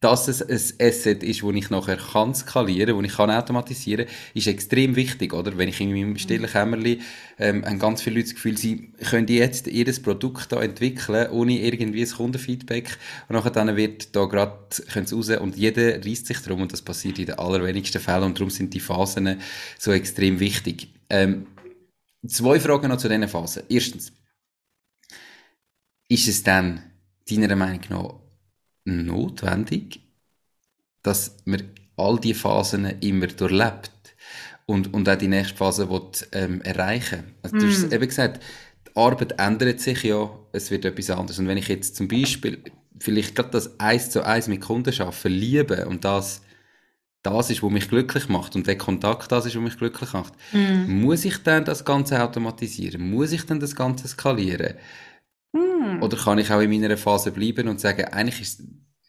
dass es ein Asset ist, das ich nachher kann skalieren, das ich kann automatisieren, ist extrem wichtig, oder? Wenn ich in meinem stillen Kämmerli ähm, haben ganz viele Leute das Gefühl, sie können jetzt ihr Produkt da entwickeln, ohne irgendwie ein Kundenfeedback und nachher dann wird da gerade, raus und jeder reißt sich drum und das passiert in den allerwenigsten Fällen und darum sind die Phasen so extrem wichtig. Ähm, zwei Fragen noch zu diesen Phasen. Erstens, ist es dann deiner Meinung nach notwendig, dass man all diese Phasen immer durchlebt und, und auch die nächste Phase will, ähm, erreichen also, Du hast mm. eben gesagt, die Arbeit ändert sich ja, es wird etwas anderes. Und wenn ich jetzt zum Beispiel vielleicht gerade das eins zu eins mit Kunden arbeite, liebe und das das ist, was mich glücklich macht und der Kontakt das ist, was mich glücklich macht, mm. muss ich dann das Ganze automatisieren? Muss ich dann das Ganze skalieren? Mm. Oder kann ich auch in meiner Phase bleiben und sagen, eigentlich ist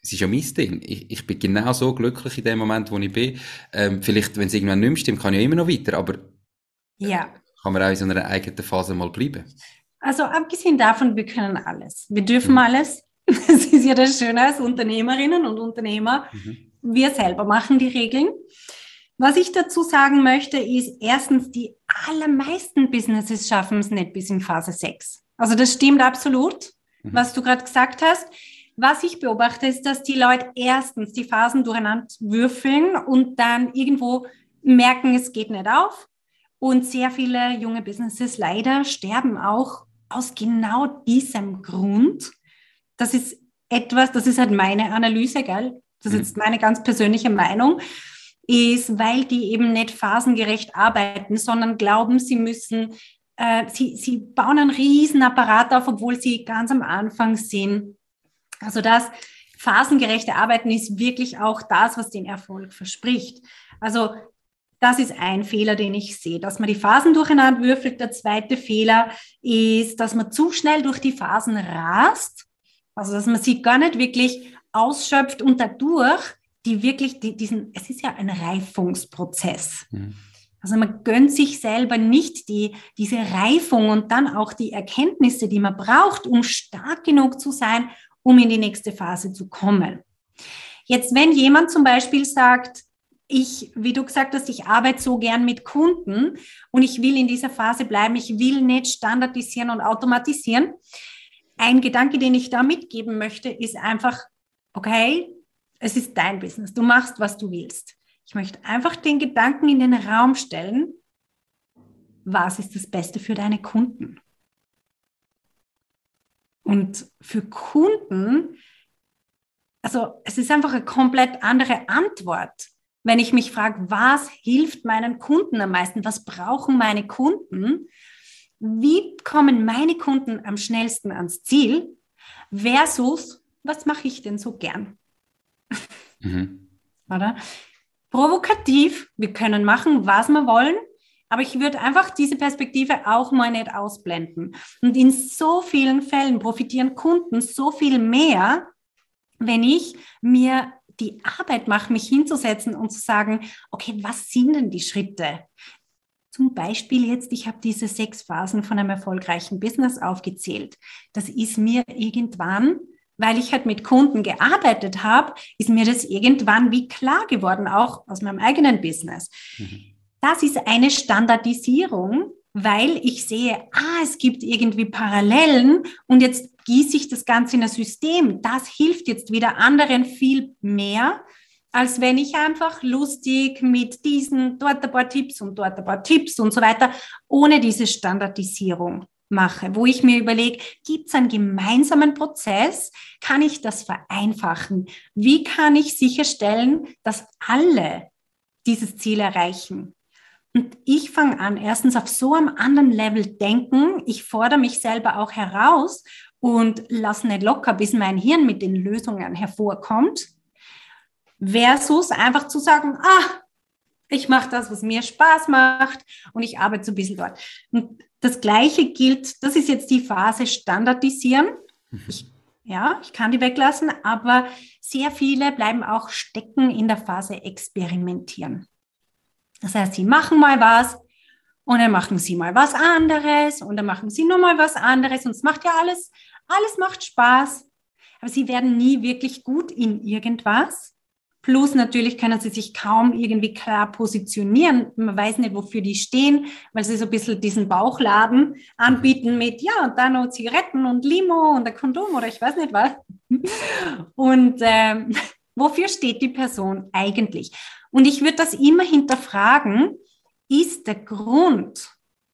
es ist ja mein Ding. Ich, ich bin genau so glücklich in dem Moment, wo ich bin. Ähm, vielleicht, wenn es irgendwann nicht mehr stimmt, kann ich ja immer noch weiter, aber ja. kann man auch in so einer eigenen Phase mal bleiben. Also abgesehen davon, wir können alles. Wir dürfen mhm. alles. Das ist ja das Schöne als Unternehmerinnen und Unternehmer. Mhm. Wir selber machen die Regeln. Was ich dazu sagen möchte, ist erstens, die allermeisten Businesses schaffen es nicht bis in Phase 6. Also das stimmt absolut, mhm. was du gerade gesagt hast. Was ich beobachte, ist, dass die Leute erstens die Phasen durcheinander würfeln und dann irgendwo merken, es geht nicht auf. Und sehr viele junge Businesses leider sterben auch aus genau diesem Grund. Das ist etwas, das ist halt meine Analyse, gell? Das ist mhm. jetzt meine ganz persönliche Meinung, ist, weil die eben nicht phasengerecht arbeiten, sondern glauben, sie müssen, äh, sie, sie bauen einen riesen Apparat auf, obwohl sie ganz am Anfang sind also das phasengerechte Arbeiten ist wirklich auch das, was den Erfolg verspricht. Also das ist ein Fehler, den ich sehe, dass man die Phasen durcheinander würfelt. Der zweite Fehler ist, dass man zu schnell durch die Phasen rast. Also dass man sie gar nicht wirklich ausschöpft und dadurch die wirklich die, diesen, es ist ja ein Reifungsprozess. Mhm. Also man gönnt sich selber nicht die, diese Reifung und dann auch die Erkenntnisse, die man braucht, um stark genug zu sein, um in die nächste Phase zu kommen. Jetzt, wenn jemand zum Beispiel sagt, ich, wie du gesagt hast, ich arbeite so gern mit Kunden und ich will in dieser Phase bleiben, ich will nicht standardisieren und automatisieren. Ein Gedanke, den ich da mitgeben möchte, ist einfach, okay, es ist dein Business, du machst, was du willst. Ich möchte einfach den Gedanken in den Raum stellen, was ist das Beste für deine Kunden? Und für Kunden, also es ist einfach eine komplett andere Antwort. Wenn ich mich frage, was hilft meinen Kunden am meisten? Was brauchen meine Kunden? Wie kommen meine Kunden am schnellsten ans Ziel? Versus, was mache ich denn so gern? Mhm. Oder? Provokativ, wir können machen, was wir wollen. Aber ich würde einfach diese Perspektive auch mal nicht ausblenden. Und in so vielen Fällen profitieren Kunden so viel mehr, wenn ich mir die Arbeit mache, mich hinzusetzen und zu sagen, okay, was sind denn die Schritte? Zum Beispiel jetzt, ich habe diese sechs Phasen von einem erfolgreichen Business aufgezählt. Das ist mir irgendwann, weil ich halt mit Kunden gearbeitet habe, ist mir das irgendwann wie klar geworden, auch aus meinem eigenen Business. Mhm das ist eine Standardisierung, weil ich sehe, ah, es gibt irgendwie Parallelen und jetzt gieße ich das Ganze in ein System. Das hilft jetzt wieder anderen viel mehr, als wenn ich einfach lustig mit diesen, dort ein paar Tipps und dort ein paar Tipps und so weiter, ohne diese Standardisierung mache, wo ich mir überlege, gibt es einen gemeinsamen Prozess? Kann ich das vereinfachen? Wie kann ich sicherstellen, dass alle dieses Ziel erreichen? Und ich fange an, erstens auf so einem anderen Level denken. Ich fordere mich selber auch heraus und lasse nicht locker, bis mein Hirn mit den Lösungen hervorkommt. Versus einfach zu sagen, ah, ich mache das, was mir Spaß macht und ich arbeite so ein bisschen dort. Und das Gleiche gilt, das ist jetzt die Phase Standardisieren. Mhm. Ich, ja, ich kann die weglassen, aber sehr viele bleiben auch stecken in der Phase Experimentieren. Das heißt, sie machen mal was und dann machen sie mal was anderes und dann machen sie nochmal was anderes und es macht ja alles, alles macht Spaß. aber sie werden nie wirklich gut in irgendwas. Plus natürlich können sie sich kaum irgendwie klar positionieren. Man weiß nicht, wofür die stehen, weil sie so ein bisschen diesen Bauchladen anbieten mit, ja, und dann noch Zigaretten und Limo und ein Kondom oder ich weiß nicht was. Und ähm, wofür steht die Person eigentlich? Und ich würde das immer hinterfragen, ist der Grund,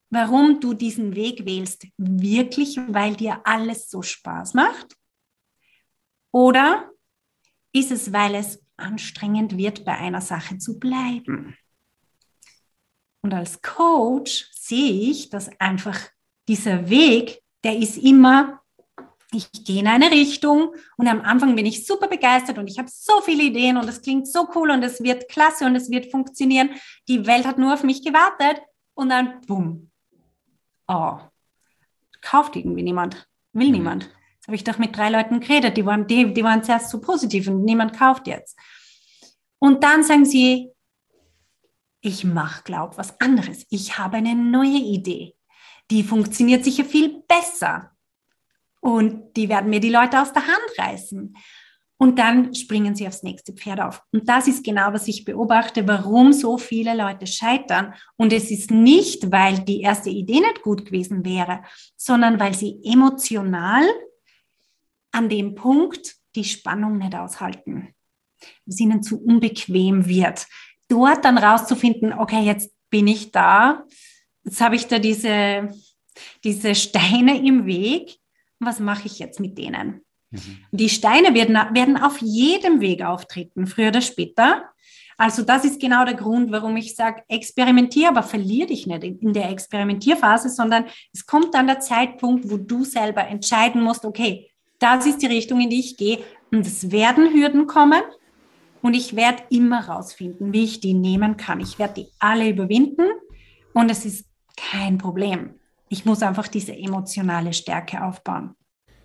warum du diesen Weg wählst, wirklich, weil dir alles so Spaß macht? Oder ist es, weil es anstrengend wird, bei einer Sache zu bleiben. Und als Coach sehe ich, dass einfach dieser Weg, der ist immer, ich gehe in eine Richtung und am Anfang bin ich super begeistert und ich habe so viele Ideen und es klingt so cool und es wird klasse und es wird funktionieren. Die Welt hat nur auf mich gewartet und dann, bumm, oh, kauft irgendwie niemand, will mhm. niemand. Habe ich doch mit drei Leuten geredet, die waren, die, die waren zuerst so positiv und niemand kauft jetzt. Und dann sagen sie, ich mache, glaub, was anderes. Ich habe eine neue Idee. Die funktioniert sicher viel besser. Und die werden mir die Leute aus der Hand reißen. Und dann springen sie aufs nächste Pferd auf. Und das ist genau, was ich beobachte, warum so viele Leute scheitern. Und es ist nicht, weil die erste Idee nicht gut gewesen wäre, sondern weil sie emotional an dem Punkt die Spannung nicht aushalten es ihnen zu unbequem wird. Dort dann rauszufinden, okay, jetzt bin ich da, jetzt habe ich da diese, diese Steine im Weg, was mache ich jetzt mit denen? Mhm. Die Steine werden, werden auf jedem Weg auftreten, früher oder später. Also das ist genau der Grund, warum ich sage, experimentier, aber verlier dich nicht in der Experimentierphase, sondern es kommt dann der Zeitpunkt, wo du selber entscheiden musst, okay, das ist die Richtung, in die ich gehe. Und es werden Hürden kommen, und ich werde immer rausfinden, wie ich die nehmen kann. Ich werde die alle überwinden und es ist kein Problem. Ich muss einfach diese emotionale Stärke aufbauen.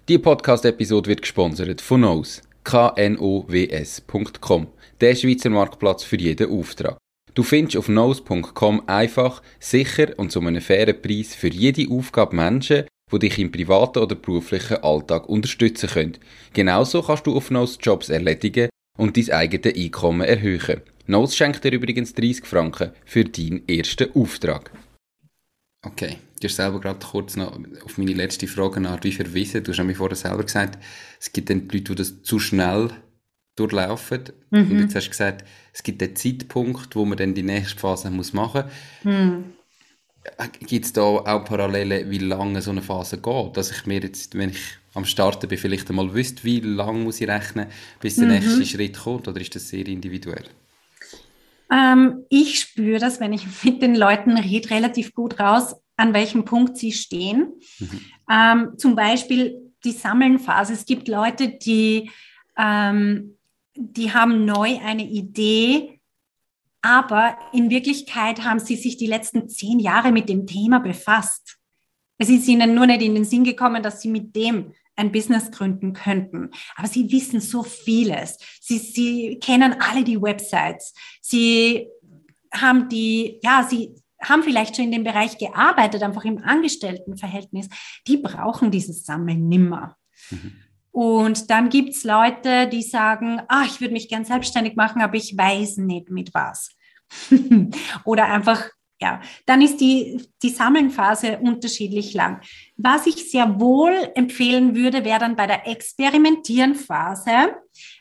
Die Podcast-Episode wird gesponsert von Knows, knows.com, der Schweizer Marktplatz für jeden Auftrag. Du findest auf knows.com einfach, sicher und zu einem fairen Preis für jede Aufgabe Menschen, die dich im privaten oder beruflichen Alltag unterstützen können. Genauso kannst du auf Knows Jobs erledigen, und dein eigenes Einkommen erhöhen. Notes schenkt dir übrigens 30 Franken für deinen ersten Auftrag. Okay, du hast selber gerade kurz noch auf meine letzte Frage nach wie verwiesen. Du hast mir vorher selber gesagt, es gibt dann Leute, die das zu schnell durchlaufen. Mhm. Und jetzt hast du gesagt, es gibt einen Zeitpunkt, wo man dann die nächste Phase muss machen muss. Mhm. Gibt es da auch Parallelen, wie lange so eine Phase geht? Dass ich mir jetzt, wenn ich am Starten bin, vielleicht einmal wüsste, wie lange muss ich rechnen, bis der mhm. nächste Schritt kommt? Oder ist das sehr individuell? Ähm, ich spüre das, wenn ich mit den Leuten rede, relativ gut raus, an welchem Punkt sie stehen. Mhm. Ähm, zum Beispiel die Sammelnphase. Es gibt Leute, die, ähm, die haben neu eine Idee, aber in Wirklichkeit haben sie sich die letzten zehn Jahre mit dem Thema befasst. Es ist ihnen nur nicht in den Sinn gekommen, dass sie mit dem ein Business gründen könnten. Aber sie wissen so vieles. Sie, sie kennen alle die Websites. Sie haben die, ja, sie haben vielleicht schon in dem Bereich gearbeitet, einfach im Angestelltenverhältnis. Die brauchen dieses Sammeln nimmer. Mhm. Und dann gibt's Leute, die sagen, ah, ich würde mich gern selbstständig machen, aber ich weiß nicht mit was. Oder einfach ja, dann ist die, die Sammelnphase unterschiedlich lang. Was ich sehr wohl empfehlen würde, wäre dann bei der Experimentierenphase,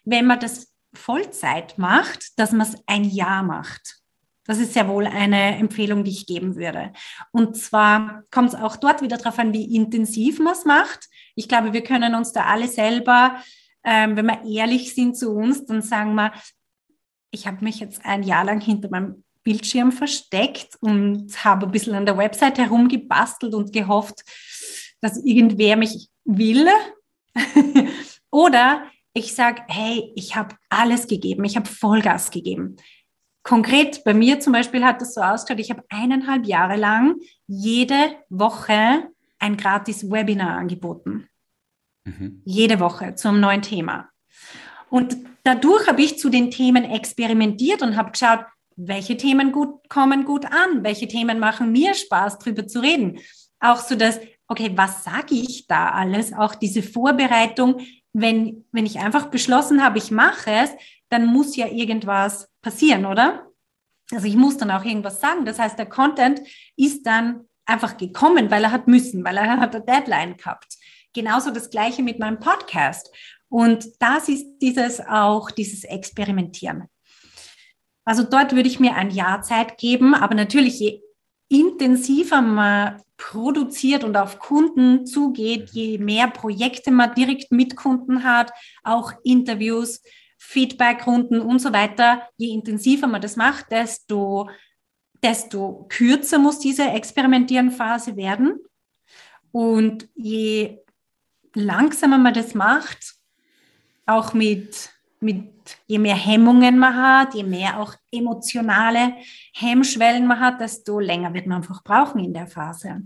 wenn man das Vollzeit macht, dass man es ein Jahr macht. Das ist sehr wohl eine Empfehlung, die ich geben würde. Und zwar kommt es auch dort wieder darauf an, wie intensiv man es macht. Ich glaube, wir können uns da alle selber, ähm, wenn wir ehrlich sind zu uns, dann sagen wir, ich habe mich jetzt ein Jahr lang hinter meinem Bildschirm versteckt und habe ein bisschen an der Website herumgebastelt und gehofft, dass irgendwer mich will. Oder ich sage, hey, ich habe alles gegeben, ich habe Vollgas gegeben. Konkret bei mir zum Beispiel hat das so ausgeschaut, ich habe eineinhalb Jahre lang jede Woche ein gratis Webinar angeboten. Mhm. Jede Woche zu einem neuen Thema. Und dadurch habe ich zu den Themen experimentiert und habe geschaut, welche Themen gut, kommen gut an, welche Themen machen mir Spaß, drüber zu reden. Auch so dass, okay, was sage ich da alles? Auch diese Vorbereitung, wenn, wenn ich einfach beschlossen habe, ich mache es, dann muss ja irgendwas passieren, oder? Also ich muss dann auch irgendwas sagen. Das heißt, der Content ist dann einfach gekommen, weil er hat müssen, weil er hat eine Deadline gehabt. Genauso das Gleiche mit meinem Podcast. Und das ist dieses auch, dieses Experimentieren. Also dort würde ich mir ein Jahr Zeit geben, aber natürlich je intensiver man produziert und auf Kunden zugeht, je mehr Projekte man direkt mit Kunden hat, auch Interviews, Feedbackrunden und so weiter, je intensiver man das macht, desto, desto kürzer muss diese Experimentierenphase werden. Und je langsamer man das macht, auch mit, mit je mehr Hemmungen man hat, je mehr auch emotionale Hemmschwellen man hat, desto länger wird man einfach brauchen in der Phase.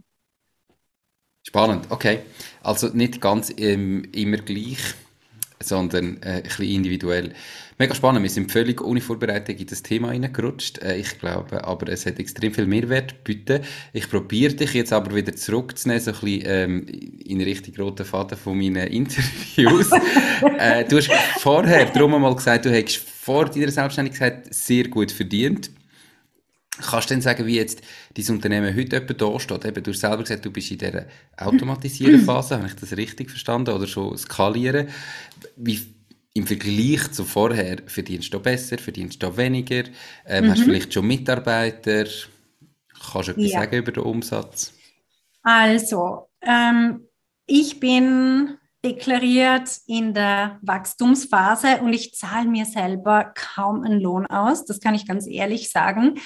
Spannend, okay. Also nicht ganz ähm, immer gleich sondern äh, ein bisschen individuell. Mega spannend, wir sind völlig ohne Vorbereitung in das Thema reingerutscht. Äh, ich glaube, aber es hat extrem viel Mehrwert bitte. Ich probiere dich jetzt aber wieder zurückzunehmen, so ein bisschen ähm, in Richtung roten Faden von meinen Interviews. äh, du hast vorher darum einmal gesagt, du hättest vor deiner Selbstständigkeit sehr gut verdient. Kannst du denn sagen, wie jetzt dein Unternehmen heute etwa da steht? Eben, du hast selber gesagt, du bist in dieser automatisieren Phase, habe ich das richtig verstanden? Oder schon skalieren? Wie, im Vergleich zu vorher, verdienst du besser, verdienst du weniger? Ähm, mhm. Hast du vielleicht schon Mitarbeiter? Kannst du etwas ja. sagen über den Umsatz? Also, ähm, ich bin deklariert in der Wachstumsphase und ich zahle mir selber kaum einen Lohn aus. Das kann ich ganz ehrlich sagen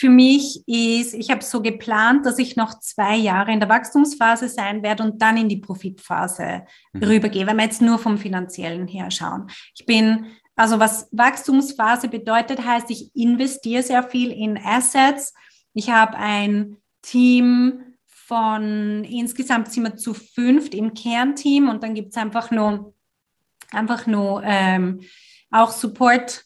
für mich ist, ich habe so geplant, dass ich noch zwei Jahre in der Wachstumsphase sein werde und dann in die Profitphase mhm. rübergehe, wenn wir jetzt nur vom finanziellen her schauen. Ich bin, also was Wachstumsphase bedeutet, heißt, ich investiere sehr viel in Assets. Ich habe ein Team von insgesamt sind wir zu fünft im Kernteam und dann gibt es einfach nur, einfach nur ähm, auch Support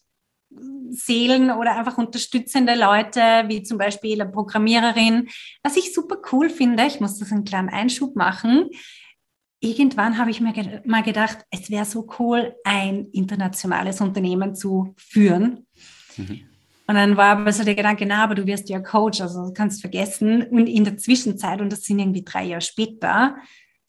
Seelen oder einfach unterstützende Leute, wie zum Beispiel eine Programmiererin. Was ich super cool finde, ich muss das einen kleinen Einschub machen. Irgendwann habe ich mir mal gedacht, es wäre so cool, ein internationales Unternehmen zu führen. Mhm. Und dann war aber so der Gedanke, na, aber du wirst ja Coach, also du kannst vergessen. Und in der Zwischenzeit, und das sind irgendwie drei Jahre später,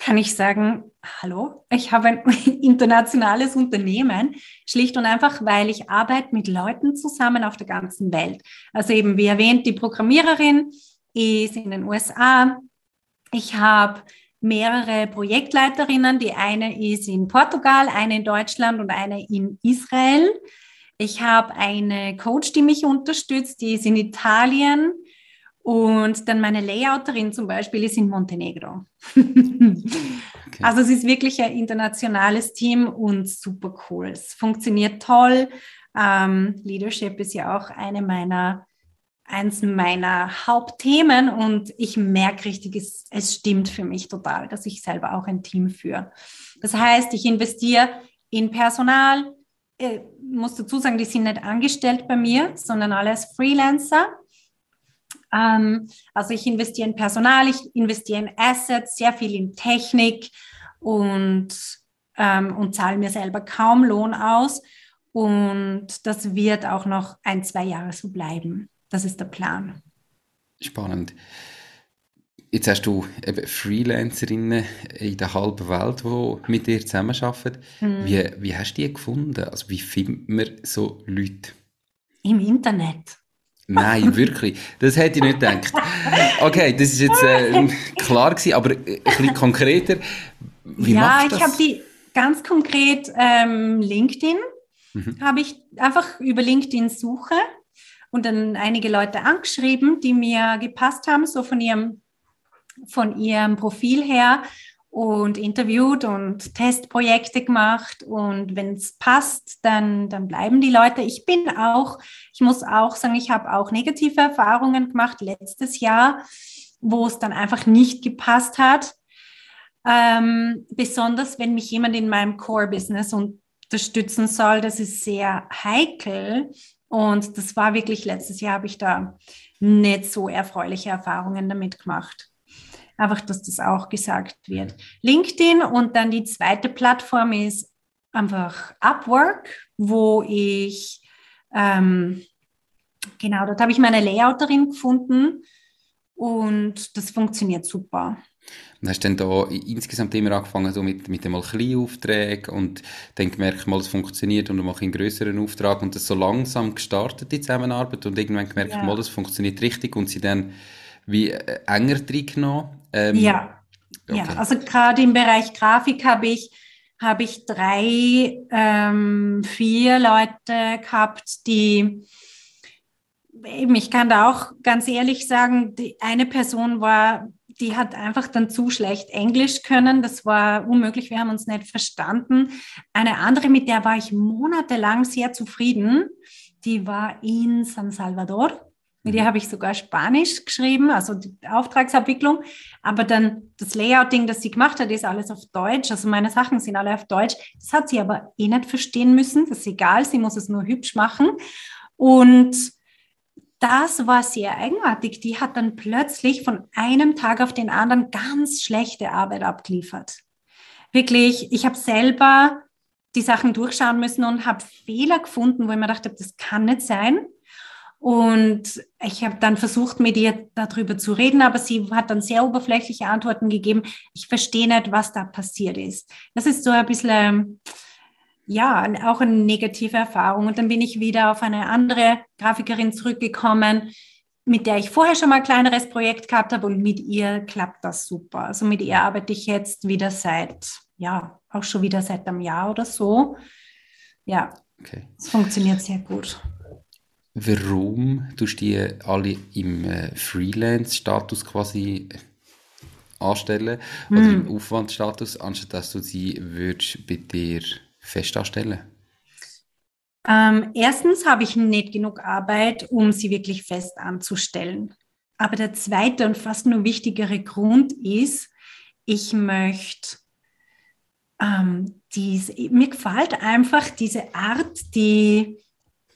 kann ich sagen, hallo, ich habe ein internationales Unternehmen, schlicht und einfach, weil ich arbeite mit Leuten zusammen auf der ganzen Welt. Also eben, wie erwähnt, die Programmiererin ist in den USA. Ich habe mehrere Projektleiterinnen. Die eine ist in Portugal, eine in Deutschland und eine in Israel. Ich habe eine Coach, die mich unterstützt, die ist in Italien. Und dann meine Layouterin zum Beispiel ist in Montenegro. okay. Also es ist wirklich ein internationales Team und super cool. Es funktioniert toll. Ähm, Leadership ist ja auch eine meiner, eins meiner Hauptthemen und ich merke richtig, es, es stimmt für mich total, dass ich selber auch ein Team führe. Das heißt, ich investiere in Personal, äh, muss dazu sagen, die sind nicht angestellt bei mir, sondern alles Freelancer. Ähm, also ich investiere in Personal, ich investiere in Assets, sehr viel in Technik und, ähm, und zahle mir selber kaum Lohn aus. Und das wird auch noch ein, zwei Jahre so bleiben. Das ist der Plan. Spannend. Jetzt hast du eben Freelancerinnen in der halben Welt, die mit dir zusammenarbeiten. Mhm. Wie, wie hast du die gefunden? Also wie findet man so Leute? Im Internet. Nein, wirklich. Das hätte ich nicht gedacht. Okay, das ist jetzt äh, klar gewesen, aber ein bisschen konkreter. Wie ja, ich habe die ganz konkret ähm, LinkedIn, mhm. habe ich einfach über LinkedIn suche und dann einige Leute angeschrieben, die mir gepasst haben, so von ihrem, von ihrem Profil her und interviewt und Testprojekte gemacht. Und wenn es passt, dann, dann bleiben die Leute. Ich bin auch, ich muss auch sagen, ich habe auch negative Erfahrungen gemacht letztes Jahr, wo es dann einfach nicht gepasst hat. Ähm, besonders wenn mich jemand in meinem Core-Business unterstützen soll, das ist sehr heikel. Und das war wirklich letztes Jahr, habe ich da nicht so erfreuliche Erfahrungen damit gemacht. Einfach, dass das auch gesagt wird. LinkedIn und dann die zweite Plattform ist einfach Upwork, wo ich, ähm, genau, dort habe ich meine Layouterin gefunden und das funktioniert super. Und hast du dann da insgesamt immer angefangen so mit, mit einmal kleinen Aufträgen und dann gemerkt, mal, es funktioniert und dann mache ich einen größeren Auftrag und das so langsam gestartet, die Zusammenarbeit und irgendwann gemerkt, ja. mal, das funktioniert richtig und sie dann wie äh, enger reingenommen? Ähm, ja. Okay. ja, also gerade im Bereich Grafik habe ich habe ich drei, ähm, vier Leute gehabt, die eben, ich kann da auch ganz ehrlich sagen, die eine Person war, die hat einfach dann zu schlecht Englisch können. Das war unmöglich. Wir haben uns nicht verstanden. Eine andere, mit der war ich monatelang sehr zufrieden. Die war in San Salvador. Mit ihr mhm. habe ich sogar Spanisch geschrieben, also die Auftragsabwicklung. Aber dann das Layouting, das sie gemacht hat, ist alles auf Deutsch. Also meine Sachen sind alle auf Deutsch. Das hat sie aber eh nicht verstehen müssen. Das ist egal. Sie muss es nur hübsch machen. Und das war sehr eigenartig. Die hat dann plötzlich von einem Tag auf den anderen ganz schlechte Arbeit abgeliefert. Wirklich, ich habe selber die Sachen durchschauen müssen und habe Fehler gefunden, wo ich mir dachte, das kann nicht sein. Und ich habe dann versucht, mit ihr darüber zu reden, aber sie hat dann sehr oberflächliche Antworten gegeben. Ich verstehe nicht, was da passiert ist. Das ist so ein bisschen, ja, auch eine negative Erfahrung. Und dann bin ich wieder auf eine andere Grafikerin zurückgekommen, mit der ich vorher schon mal ein kleineres Projekt gehabt habe und mit ihr klappt das super. Also mit ihr arbeite ich jetzt wieder seit, ja, auch schon wieder seit einem Jahr oder so. Ja, okay. es funktioniert sehr gut. Warum tust du die alle im äh, Freelance-Status quasi anstellen mm. oder hm. im Aufwandstatus, anstatt dass du sie würdest bei dir fest anstellen? Ähm, erstens habe ich nicht genug Arbeit, um sie wirklich fest anzustellen. Aber der zweite und fast nur wichtigere Grund ist, ich möchte ähm, dies, mir gefällt einfach diese Art, die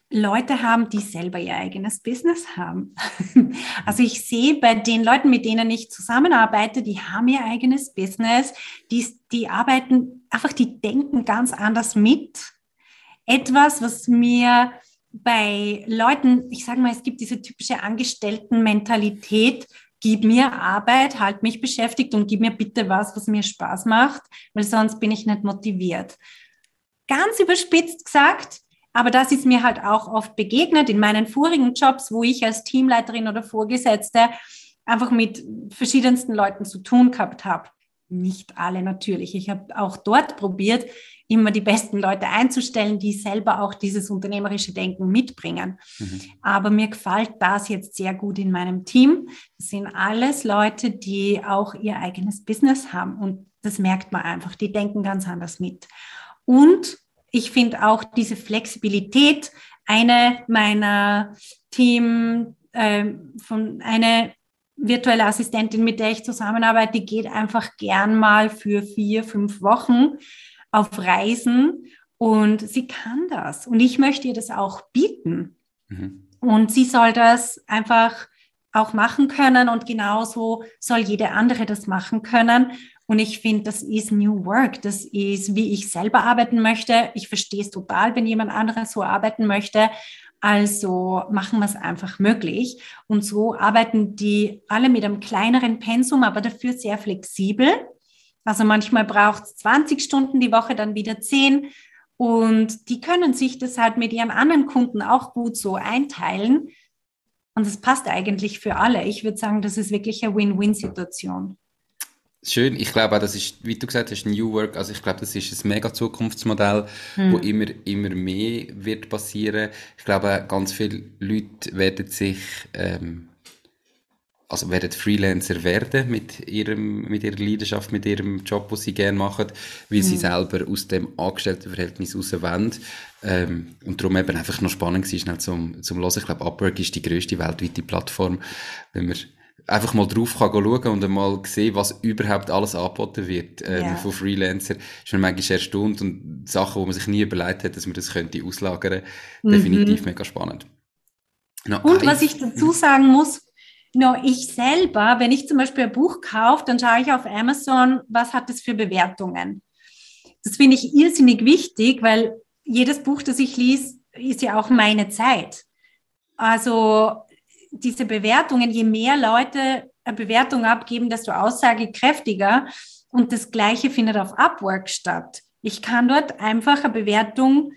Leute haben, die selber ihr eigenes Business haben. Also ich sehe bei den Leuten, mit denen ich zusammenarbeite, die haben ihr eigenes Business, die, die arbeiten einfach, die denken ganz anders mit. Etwas, was mir bei Leuten, ich sage mal, es gibt diese typische Angestellten-Mentalität, gib mir Arbeit, halt mich beschäftigt und gib mir bitte was, was mir Spaß macht, weil sonst bin ich nicht motiviert. Ganz überspitzt gesagt, aber das ist mir halt auch oft begegnet in meinen vorigen Jobs, wo ich als Teamleiterin oder Vorgesetzte einfach mit verschiedensten Leuten zu tun gehabt habe. Nicht alle natürlich. Ich habe auch dort probiert, immer die besten Leute einzustellen, die selber auch dieses unternehmerische Denken mitbringen. Mhm. Aber mir gefällt das jetzt sehr gut in meinem Team. Das sind alles Leute, die auch ihr eigenes Business haben und das merkt man einfach. Die denken ganz anders mit. Und ich finde auch diese Flexibilität, eine meiner Team, äh, von eine virtuelle Assistentin, mit der ich zusammenarbeite, die geht einfach gern mal für vier, fünf Wochen auf Reisen und sie kann das. Und ich möchte ihr das auch bieten. Mhm. Und sie soll das einfach auch machen können und genauso soll jede andere das machen können. Und ich finde, das ist New Work. Das ist, wie ich selber arbeiten möchte. Ich verstehe es total, wenn jemand anderes so arbeiten möchte. Also machen wir es einfach möglich. Und so arbeiten die alle mit einem kleineren Pensum, aber dafür sehr flexibel. Also manchmal braucht es 20 Stunden die Woche, dann wieder 10. Und die können sich das halt mit ihren anderen Kunden auch gut so einteilen. Und das passt eigentlich für alle. Ich würde sagen, das ist wirklich eine Win-Win-Situation. Schön. Ich glaube auch, das ist, wie du gesagt hast, New Work. Also ich glaube, das ist ein mega Zukunftsmodell, hm. wo immer, immer mehr wird passieren. Ich glaube, ganz viele Leute werden sich, ähm, also werden Freelancer werden mit ihrem, mit ihrer Leidenschaft, mit ihrem Job, den sie gerne machen, weil hm. sie selber aus dem Angestelltenverhältnis raus wollen. Ähm, und darum eben einfach noch spannend war, schnell zum, zum Hören. Ich glaube, Upwork ist die grösste weltweite Plattform, wenn man einfach mal drauf kann schauen und einmal sehen, was überhaupt alles angeboten wird ähm, yeah. von Freelancer. Ist man manchmal erstaunt und Sachen, wo man sich nie überlegt hat, dass man das könnte auslagern. Mhm. Definitiv mega spannend. No, und was ich dazu sagen muss, No, ich selber, wenn ich zum Beispiel ein Buch kaufe, dann schaue ich auf Amazon, was hat es für Bewertungen. Das finde ich irrsinnig wichtig, weil jedes Buch, das ich lese, ist ja auch meine Zeit. Also diese Bewertungen, je mehr Leute eine Bewertung abgeben, desto aussagekräftiger. Und das Gleiche findet auf Upwork statt. Ich kann dort einfach eine Bewertung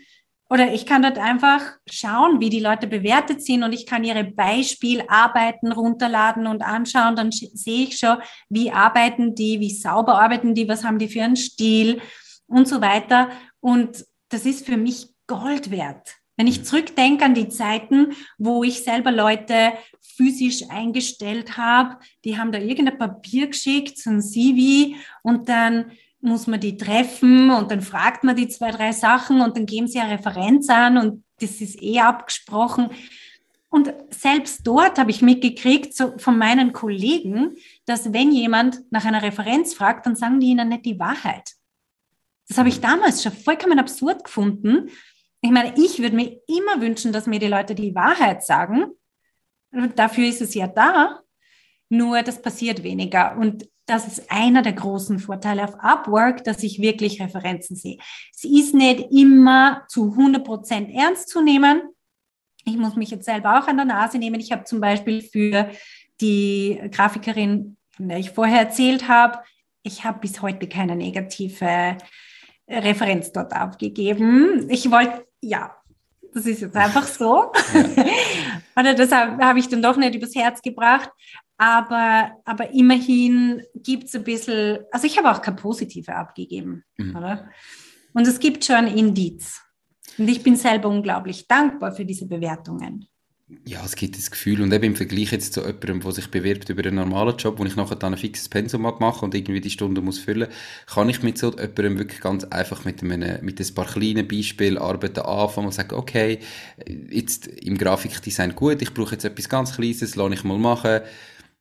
oder ich kann dort einfach schauen, wie die Leute bewertet sind und ich kann ihre Beispielarbeiten runterladen und anschauen. Dann sehe ich schon, wie arbeiten die, wie sauber arbeiten die, was haben die für einen Stil und so weiter. Und das ist für mich Gold wert. Wenn ich zurückdenke an die Zeiten, wo ich selber Leute physisch eingestellt habe, die haben da irgendein Papier geschickt, so ein CV und dann muss man die treffen und dann fragt man die zwei, drei Sachen und dann geben sie eine Referenz an und das ist eh abgesprochen. Und selbst dort habe ich mitgekriegt so von meinen Kollegen, dass wenn jemand nach einer Referenz fragt, dann sagen die ihnen nicht die Wahrheit. Das habe ich damals schon vollkommen absurd gefunden. Ich meine, ich würde mir immer wünschen, dass mir die Leute die Wahrheit sagen. Dafür ist es ja da. Nur das passiert weniger. Und das ist einer der großen Vorteile auf Upwork, dass ich wirklich Referenzen sehe. Es ist nicht immer zu 100 Prozent ernst zu nehmen. Ich muss mich jetzt selber auch an der Nase nehmen. Ich habe zum Beispiel für die Grafikerin, von der ich vorher erzählt habe, ich habe bis heute keine negative Referenz dort abgegeben. Ich wollte, ja, das ist jetzt einfach so. Oder das habe hab ich dann doch nicht übers Herz gebracht. Aber, aber immerhin gibt es ein bisschen, also ich habe auch keine positive abgegeben. Mhm. Oder? Und es gibt schon Indiz. Und ich bin selber unglaublich dankbar für diese Bewertungen. Ja, es gibt das Gefühl. Und eben im Vergleich jetzt zu jemandem, der sich bewirbt über einen normalen Job, wo ich nachher dann ein fixes Pensum mache und irgendwie die Stunde muss füllen, kann ich mit so jemandem wirklich ganz einfach mit, einem, mit ein paar kleinen Beispielen arbeiten anfangen und sagen, okay, jetzt im Grafikdesign gut, ich brauche jetzt etwas ganz Kleines, lasse ich mal machen.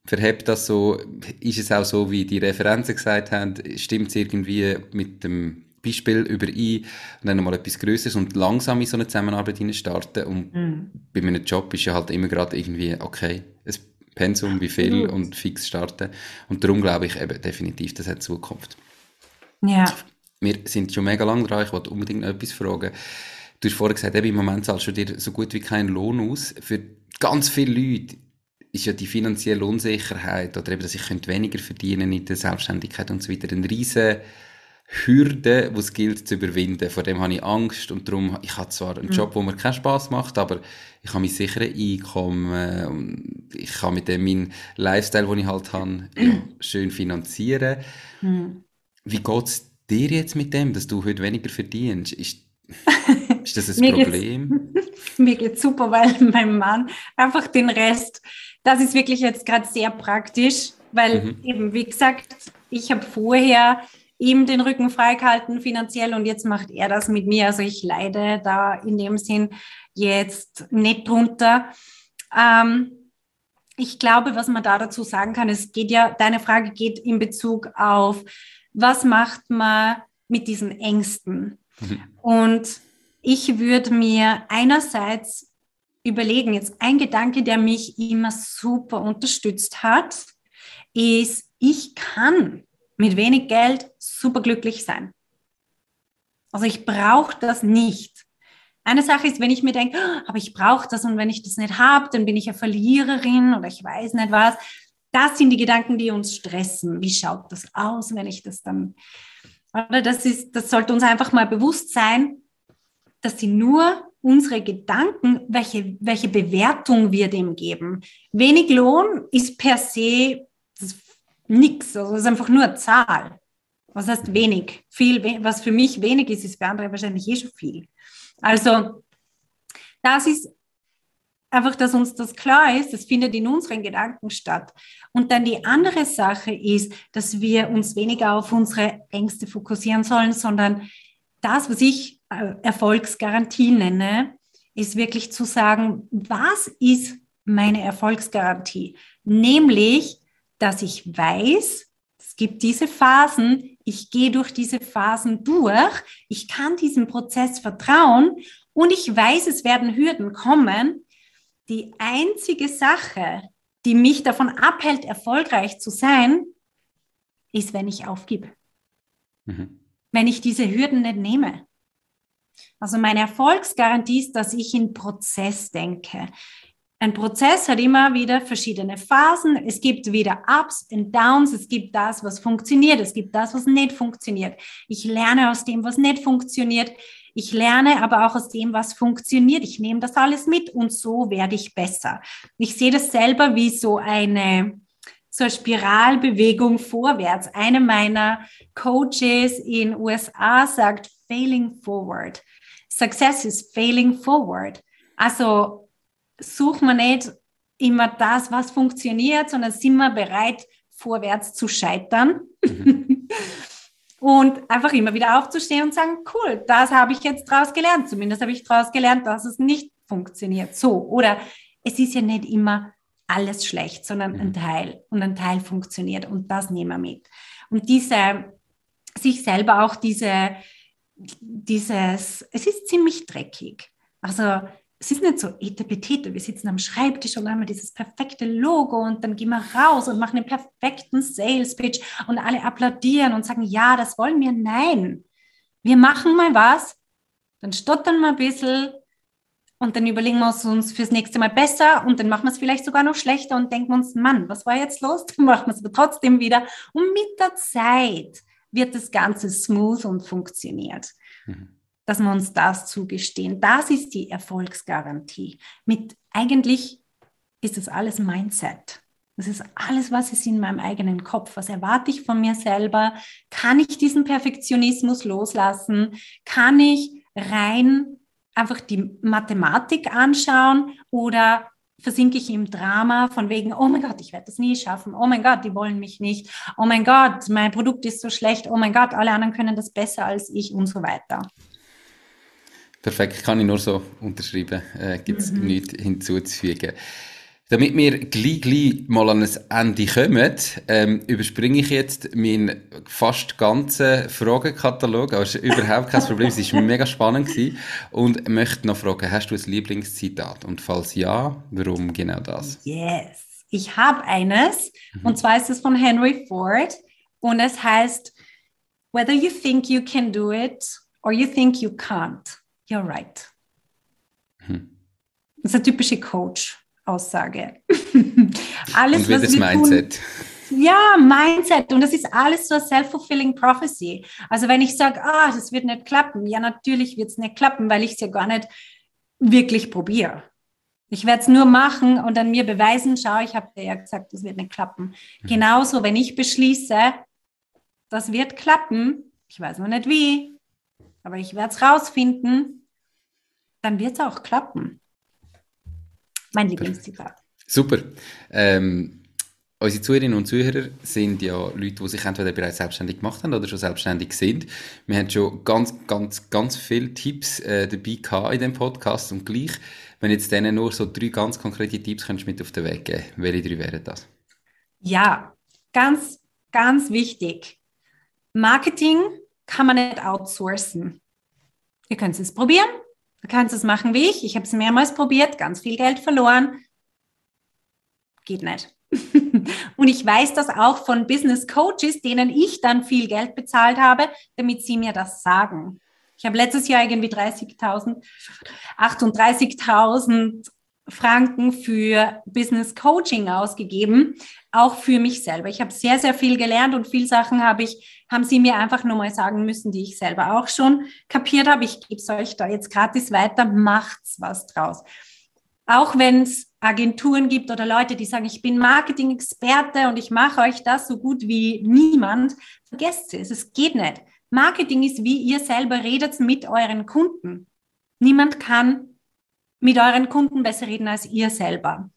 Verhebt das so, ist es auch so, wie die Referenzen gesagt haben, stimmt es irgendwie mit dem Beispiel überein und dann nochmal etwas Größeres und langsam in so eine Zusammenarbeit starten und mhm. bei meinem Job ist ja halt immer gerade irgendwie, okay, ein Pensum, wie viel mhm. und fix starten und darum glaube ich eben definitiv, das hat Zukunft. Ja. Wir sind schon mega lang dran, ich wollte unbedingt noch etwas fragen. Du hast vorhin gesagt, eben, im Moment zahlst du dir so gut wie keinen Lohn aus. Für ganz viele Leute ist ja die finanzielle Unsicherheit oder eben, dass ich könnte weniger verdienen in der Selbstständigkeit und so weiter eine riesige Hürde, die es gilt zu überwinden. Vor dem habe ich Angst und darum, ich habe zwar einen mhm. Job, wo mir keinen Spaß macht, aber ich habe mein sicheres Einkommen und ich kann mit dem meinen Lifestyle, den ich halt habe, ja, schön finanzieren. Mhm. Wie geht es dir jetzt mit dem, dass du heute weniger verdienst? Ist, ist das ein mir Problem? Geht's, mir geht super, weil mein Mann einfach den Rest das ist wirklich jetzt gerade sehr praktisch, weil mhm. eben, wie gesagt, ich habe vorher ihm den Rücken freigehalten finanziell und jetzt macht er das mit mir. Also ich leide da in dem Sinn jetzt nicht drunter. Ähm, ich glaube, was man da dazu sagen kann, es geht ja, deine Frage geht in Bezug auf, was macht man mit diesen Ängsten? Mhm. Und ich würde mir einerseits überlegen, jetzt ein Gedanke, der mich immer super unterstützt hat, ist, ich kann mit wenig Geld super glücklich sein. Also ich brauche das nicht. Eine Sache ist, wenn ich mir denke, oh, aber ich brauche das und wenn ich das nicht habe, dann bin ich eine Verliererin oder ich weiß nicht was. Das sind die Gedanken, die uns stressen. Wie schaut das aus, wenn ich das dann, oder das ist, das sollte uns einfach mal bewusst sein, dass sie nur unsere Gedanken, welche, welche Bewertung wir dem geben. Wenig Lohn ist per se nichts, also es ist einfach nur eine Zahl. Was heißt wenig? Viel, was für mich wenig ist, ist für andere wahrscheinlich eh schon viel. Also, das ist einfach, dass uns das klar ist, das findet in unseren Gedanken statt. Und dann die andere Sache ist, dass wir uns weniger auf unsere Ängste fokussieren sollen, sondern das, was ich äh, Erfolgsgarantie nenne, ist wirklich zu sagen, was ist meine Erfolgsgarantie? Nämlich, dass ich weiß, es gibt diese Phasen, ich gehe durch diese Phasen durch, ich kann diesem Prozess vertrauen und ich weiß, es werden Hürden kommen. Die einzige Sache, die mich davon abhält, erfolgreich zu sein, ist, wenn ich aufgebe. Mhm. Wenn ich diese Hürden nicht nehme. Also meine Erfolgsgarantie ist, dass ich in Prozess denke. Ein Prozess hat immer wieder verschiedene Phasen. Es gibt wieder Ups und Downs. Es gibt das, was funktioniert. Es gibt das, was nicht funktioniert. Ich lerne aus dem, was nicht funktioniert. Ich lerne aber auch aus dem, was funktioniert. Ich nehme das alles mit und so werde ich besser. Ich sehe das selber wie so eine, so eine Spiralbewegung vorwärts. Eine meiner Coaches in USA sagt, failing forward. Success is failing forward. Also suchen wir nicht immer das, was funktioniert, sondern sind wir bereit, vorwärts zu scheitern. Mhm. und einfach immer wieder aufzustehen und sagen, cool, das habe ich jetzt daraus gelernt. Zumindest habe ich daraus gelernt, dass es nicht funktioniert. So. Oder es ist ja nicht immer alles schlecht, sondern ein mhm. Teil. Und ein Teil funktioniert. Und das nehmen wir mit. Und diese, sich selber auch diese, dieses, es ist ziemlich dreckig. Also es ist nicht so etepetete, wir sitzen am Schreibtisch und haben dieses perfekte Logo und dann gehen wir raus und machen den perfekten Sales Pitch und alle applaudieren und sagen, ja, das wollen wir. Nein, wir machen mal was, dann stottern wir ein bisschen und dann überlegen wir uns fürs nächste Mal besser und dann machen wir es vielleicht sogar noch schlechter und denken uns, Mann, was war jetzt los? Dann machen wir es aber trotzdem wieder. Und mit der Zeit wird das Ganze smooth und funktioniert. Mhm dass wir uns das zugestehen. Das ist die Erfolgsgarantie. Mit eigentlich ist das alles Mindset. Das ist alles, was ist in meinem eigenen Kopf. Was erwarte ich von mir selber? Kann ich diesen Perfektionismus loslassen? Kann ich rein einfach die Mathematik anschauen oder versinke ich im Drama von wegen, oh mein Gott, ich werde das nie schaffen. Oh mein Gott, die wollen mich nicht. Oh mein Gott, mein Produkt ist so schlecht. Oh mein Gott, alle anderen können das besser als ich und so weiter. Perfekt, kann ich nur so unterschreiben. Äh, Gibt es mhm. nichts hinzuzufügen. Damit wir gleich, gleich mal an ein Ende kommen, ähm, überspringe ich jetzt meinen fast ganzen Fragenkatalog. Aber es ist überhaupt kein Problem, es war mega spannend gewesen. Und möchte noch fragen, hast du ein Lieblingszitat? Und falls ja, warum genau das? Yes, ich habe eines. Mhm. Und zwar ist es von Henry Ford. Und es heißt, whether you think you can do it or you think you can't you're right. Hm. Das ist eine typische Coach-Aussage. alles, Und was das Mindset. Tun, ja, Mindset. Und das ist alles so eine self-fulfilling prophecy. Also wenn ich sage, ah, das wird nicht klappen, ja, natürlich wird es nicht klappen, weil ich es ja gar nicht wirklich probiere. Ich werde es nur machen und dann mir beweisen, schau, ich habe dir ja gesagt, das wird nicht klappen. Mhm. Genauso, wenn ich beschließe, das wird klappen, ich weiß noch nicht wie, aber ich werde es rausfinden, dann wird es auch klappen. Mein Lieblingszitat. Super. Ähm, unsere Zuhörerinnen und Zuhörer sind ja Leute, die sich entweder bereits selbstständig gemacht haben oder schon selbstständig sind. Wir haben schon ganz, ganz, ganz viele Tipps äh, dabei gehabt in dem Podcast und gleich, wenn jetzt denen nur so drei ganz konkrete Tipps könntest mit auf den Weg geben, welche drei wären das? Ja, ganz, ganz wichtig. Marketing kann man nicht outsourcen. Ihr könnt es probieren, Du kannst es machen wie ich. Ich habe es mehrmals probiert, ganz viel Geld verloren. Geht nicht. und ich weiß das auch von Business Coaches, denen ich dann viel Geld bezahlt habe, damit sie mir das sagen. Ich habe letztes Jahr irgendwie 30.000, 38.000 Franken für Business Coaching ausgegeben, auch für mich selber. Ich habe sehr, sehr viel gelernt und viele Sachen habe ich, haben sie mir einfach nur mal sagen müssen, die ich selber auch schon kapiert habe. Ich gebe es euch da jetzt gratis weiter, macht's was draus. Auch wenn es Agenturen gibt oder Leute, die sagen, ich bin Marketing-Experte und ich mache euch das so gut wie niemand, vergesst es, es geht nicht. Marketing ist, wie ihr selber redet mit euren Kunden. Niemand kann mit euren Kunden besser reden als ihr selber.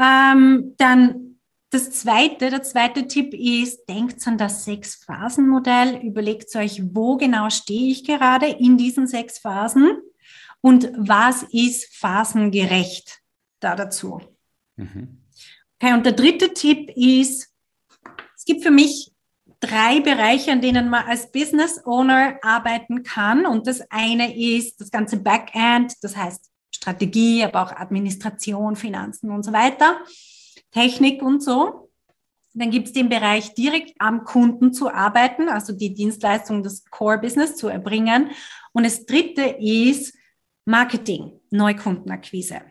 Ähm, dann das zweite, der zweite Tipp ist, denkt an das Sechs-Phasen-Modell, überlegt euch, wo genau stehe ich gerade in diesen sechs Phasen und was ist phasengerecht da dazu. Mhm. Okay, und der dritte Tipp ist, es gibt für mich drei Bereiche, an denen man als Business Owner arbeiten kann. Und das eine ist das ganze Backend, das heißt Strategie, aber auch Administration, Finanzen und so weiter, Technik und so. Dann gibt es den Bereich, direkt am Kunden zu arbeiten, also die Dienstleistung des Core-Business zu erbringen. Und das dritte ist Marketing, Neukundenakquise.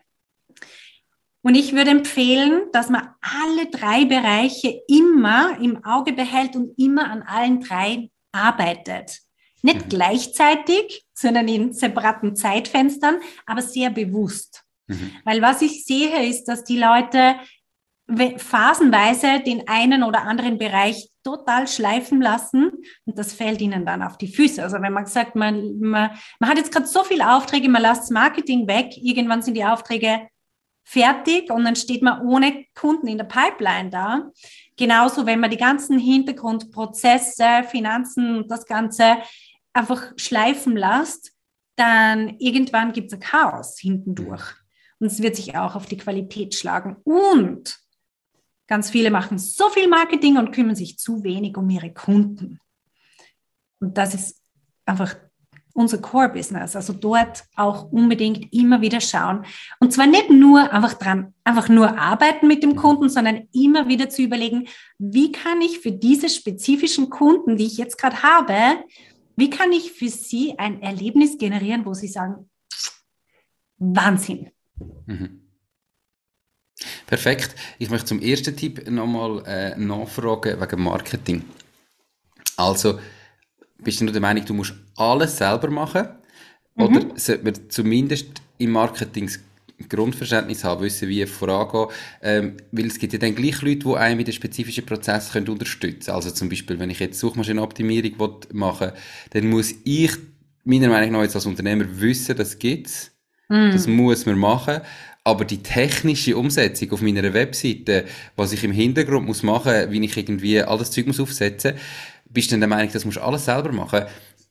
Und ich würde empfehlen, dass man alle drei Bereiche immer im Auge behält und immer an allen drei arbeitet. Nicht mhm. gleichzeitig, sondern in separaten Zeitfenstern, aber sehr bewusst. Mhm. Weil was ich sehe, ist, dass die Leute phasenweise den einen oder anderen Bereich total schleifen lassen und das fällt ihnen dann auf die Füße. Also wenn man sagt, man, man, man hat jetzt gerade so viele Aufträge, man lässt Marketing weg, irgendwann sind die Aufträge fertig und dann steht man ohne Kunden in der Pipeline da. Genauso, wenn man die ganzen Hintergrundprozesse, Finanzen und das Ganze einfach schleifen lässt, dann irgendwann gibt es ein Chaos hinten durch. Und es wird sich auch auf die Qualität schlagen. Und ganz viele machen so viel Marketing und kümmern sich zu wenig um ihre Kunden. Und das ist einfach unser Core-Business. Also dort auch unbedingt immer wieder schauen. Und zwar nicht nur einfach dran, einfach nur arbeiten mit dem Kunden, sondern immer wieder zu überlegen, wie kann ich für diese spezifischen Kunden, die ich jetzt gerade habe, wie kann ich für sie ein Erlebnis generieren, wo sie sagen, Wahnsinn. Mhm. Perfekt. Ich möchte zum ersten Tipp nochmal äh, nachfragen wegen Marketing. Also, bist du nur der Meinung, du musst alles selber machen? Mhm. Oder sollte man zumindest im Marketing Grundverständnis haben, wissen, wie vorangehen. Ähm, weil es gibt ja dann gleich Leute, die einem in den spezifischen Prozess können unterstützen können. Also zum Beispiel, wenn ich jetzt Suchmaschinenoptimierung machen will, dann muss ich meiner Meinung nach jetzt als Unternehmer wissen, das gibt's. Mm. Das muss man machen. Aber die technische Umsetzung auf meiner Webseite, was ich im Hintergrund muss machen, wie ich irgendwie alles Zeug muss aufsetzen, bist du dann der Meinung, das musst du alles selber machen?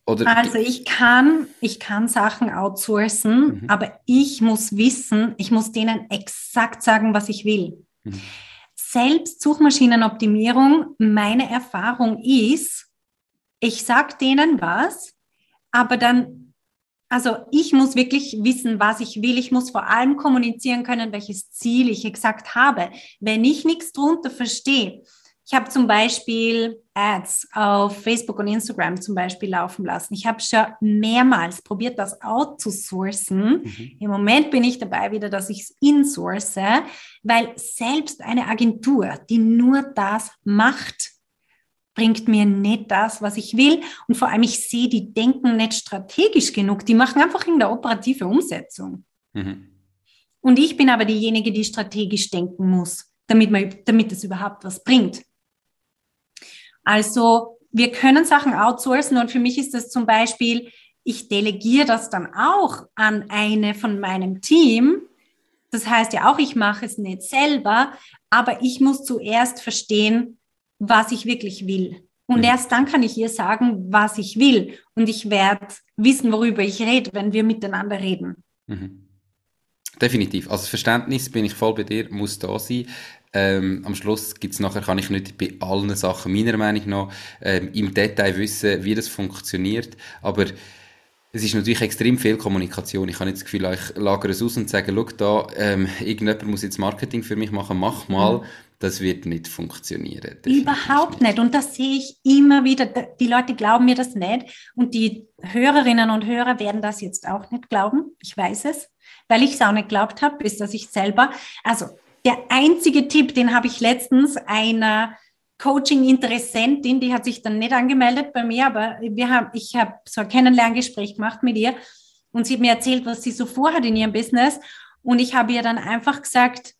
Oder also ich kann, ich kann Sachen outsourcen, mhm. aber ich muss wissen, ich muss denen exakt sagen, was ich will. Mhm. Selbst Suchmaschinenoptimierung, meine Erfahrung ist, ich sage denen was, aber dann, also ich muss wirklich wissen, was ich will. Ich muss vor allem kommunizieren können, welches Ziel ich exakt habe. Wenn ich nichts drunter verstehe, ich habe zum Beispiel Ads auf Facebook und Instagram zum Beispiel laufen lassen. Ich habe schon mehrmals probiert, das outzusourcen. Mhm. Im Moment bin ich dabei wieder, dass ich es insource, weil selbst eine Agentur, die nur das macht, bringt mir nicht das, was ich will. Und vor allem, ich sehe, die denken nicht strategisch genug. Die machen einfach in der operative Umsetzung. Mhm. Und ich bin aber diejenige, die strategisch denken muss, damit, man, damit es überhaupt was bringt. Also wir können Sachen outsourcen und für mich ist das zum Beispiel, ich delegiere das dann auch an eine von meinem Team. Das heißt ja auch, ich mache es nicht selber, aber ich muss zuerst verstehen, was ich wirklich will. Und erst dann kann ich ihr sagen, was ich will. Und ich werde wissen, worüber ich rede, wenn wir miteinander reden. Mhm. Definitiv. Also Verständnis bin ich voll bei dir, muss da sein. Ähm, am Schluss gibt's nachher, kann ich nicht bei allen Sachen meiner Meinung nach ähm, im Detail wissen, wie das funktioniert, aber es ist natürlich extrem viel Kommunikation. Ich habe nicht das Gefühl, ich lagere es aus und sage, schau da, ähm, irgendjemand muss jetzt Marketing für mich machen, mach mal. Mhm. Das wird nicht funktionieren. Überhaupt nicht. Und das sehe ich immer wieder. Die Leute glauben mir das nicht. Und die Hörerinnen und Hörer werden das jetzt auch nicht glauben. Ich weiß es, weil ich es auch nicht glaubt habe, bis dass ich selber, also der einzige Tipp, den habe ich letztens einer Coaching-Interessentin, die hat sich dann nicht angemeldet bei mir, aber wir haben, ich habe so ein Kennenlerngespräch gemacht mit ihr und sie hat mir erzählt, was sie so vorhat in ihrem Business. Und ich habe ihr dann einfach gesagt,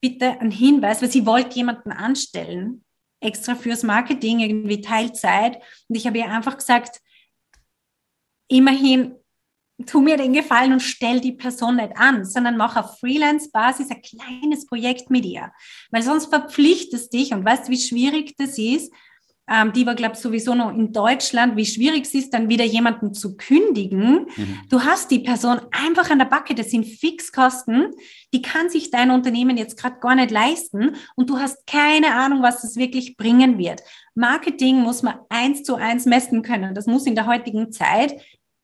bitte ein Hinweis, weil sie wollte jemanden anstellen, extra fürs Marketing, irgendwie Teilzeit. Und ich habe ihr einfach gesagt, immerhin tu mir den Gefallen und stell die Person nicht an, sondern mach auf Freelance-Basis ein kleines Projekt mit ihr. Weil sonst verpflichtest dich und weißt, wie schwierig das ist. Ähm, die war, glaube ich, sowieso noch in Deutschland, wie schwierig es ist, dann wieder jemanden zu kündigen. Mhm. Du hast die Person einfach an der Backe, das sind Fixkosten, die kann sich dein Unternehmen jetzt gerade gar nicht leisten und du hast keine Ahnung, was das wirklich bringen wird. Marketing muss man eins zu eins messen können. Das muss in der heutigen Zeit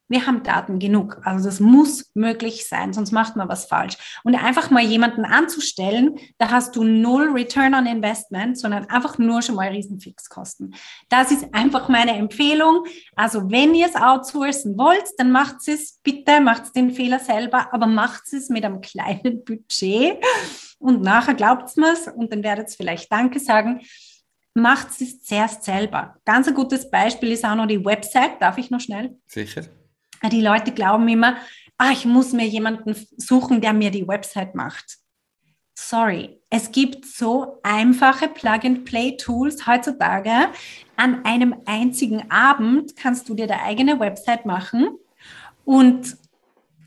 wir haben Daten genug. Also das muss möglich sein, sonst macht man was falsch. Und einfach mal jemanden anzustellen, da hast du null Return on Investment, sondern einfach nur schon mal Riesenfixkosten. Das ist einfach meine Empfehlung. Also wenn ihr es outsourcen wollt, dann macht es bitte, macht den Fehler selber, aber macht es mit einem kleinen Budget und nachher glaubt mir es und dann werdet ihr vielleicht Danke sagen macht es zuerst selber. Ganz ein gutes Beispiel ist auch noch die Website. Darf ich noch schnell? Sicher. Die Leute glauben immer, ah, ich muss mir jemanden suchen, der mir die Website macht. Sorry, es gibt so einfache Plug-and-Play-Tools heutzutage. An einem einzigen Abend kannst du dir deine eigene Website machen und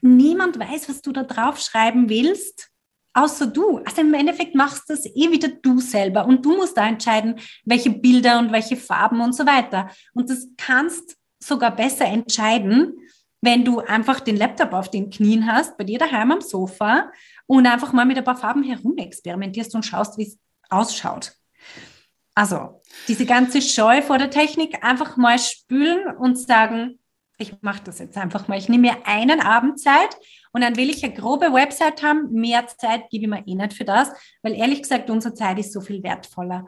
niemand weiß, was du da drauf schreiben willst, außer du. Also im Endeffekt machst das eh wieder du selber und du musst da entscheiden, welche Bilder und welche Farben und so weiter. Und das kannst sogar besser entscheiden, wenn du einfach den Laptop auf den Knien hast, bei dir daheim am Sofa und einfach mal mit ein paar Farben herumexperimentierst und schaust, wie es ausschaut. Also, diese ganze Scheu vor der Technik einfach mal spülen und sagen, ich mache das jetzt einfach mal. Ich nehme mir einen Abend Zeit und dann will ich eine grobe Website haben. Mehr Zeit gebe ich mir eh nicht für das, weil ehrlich gesagt, unsere Zeit ist so viel wertvoller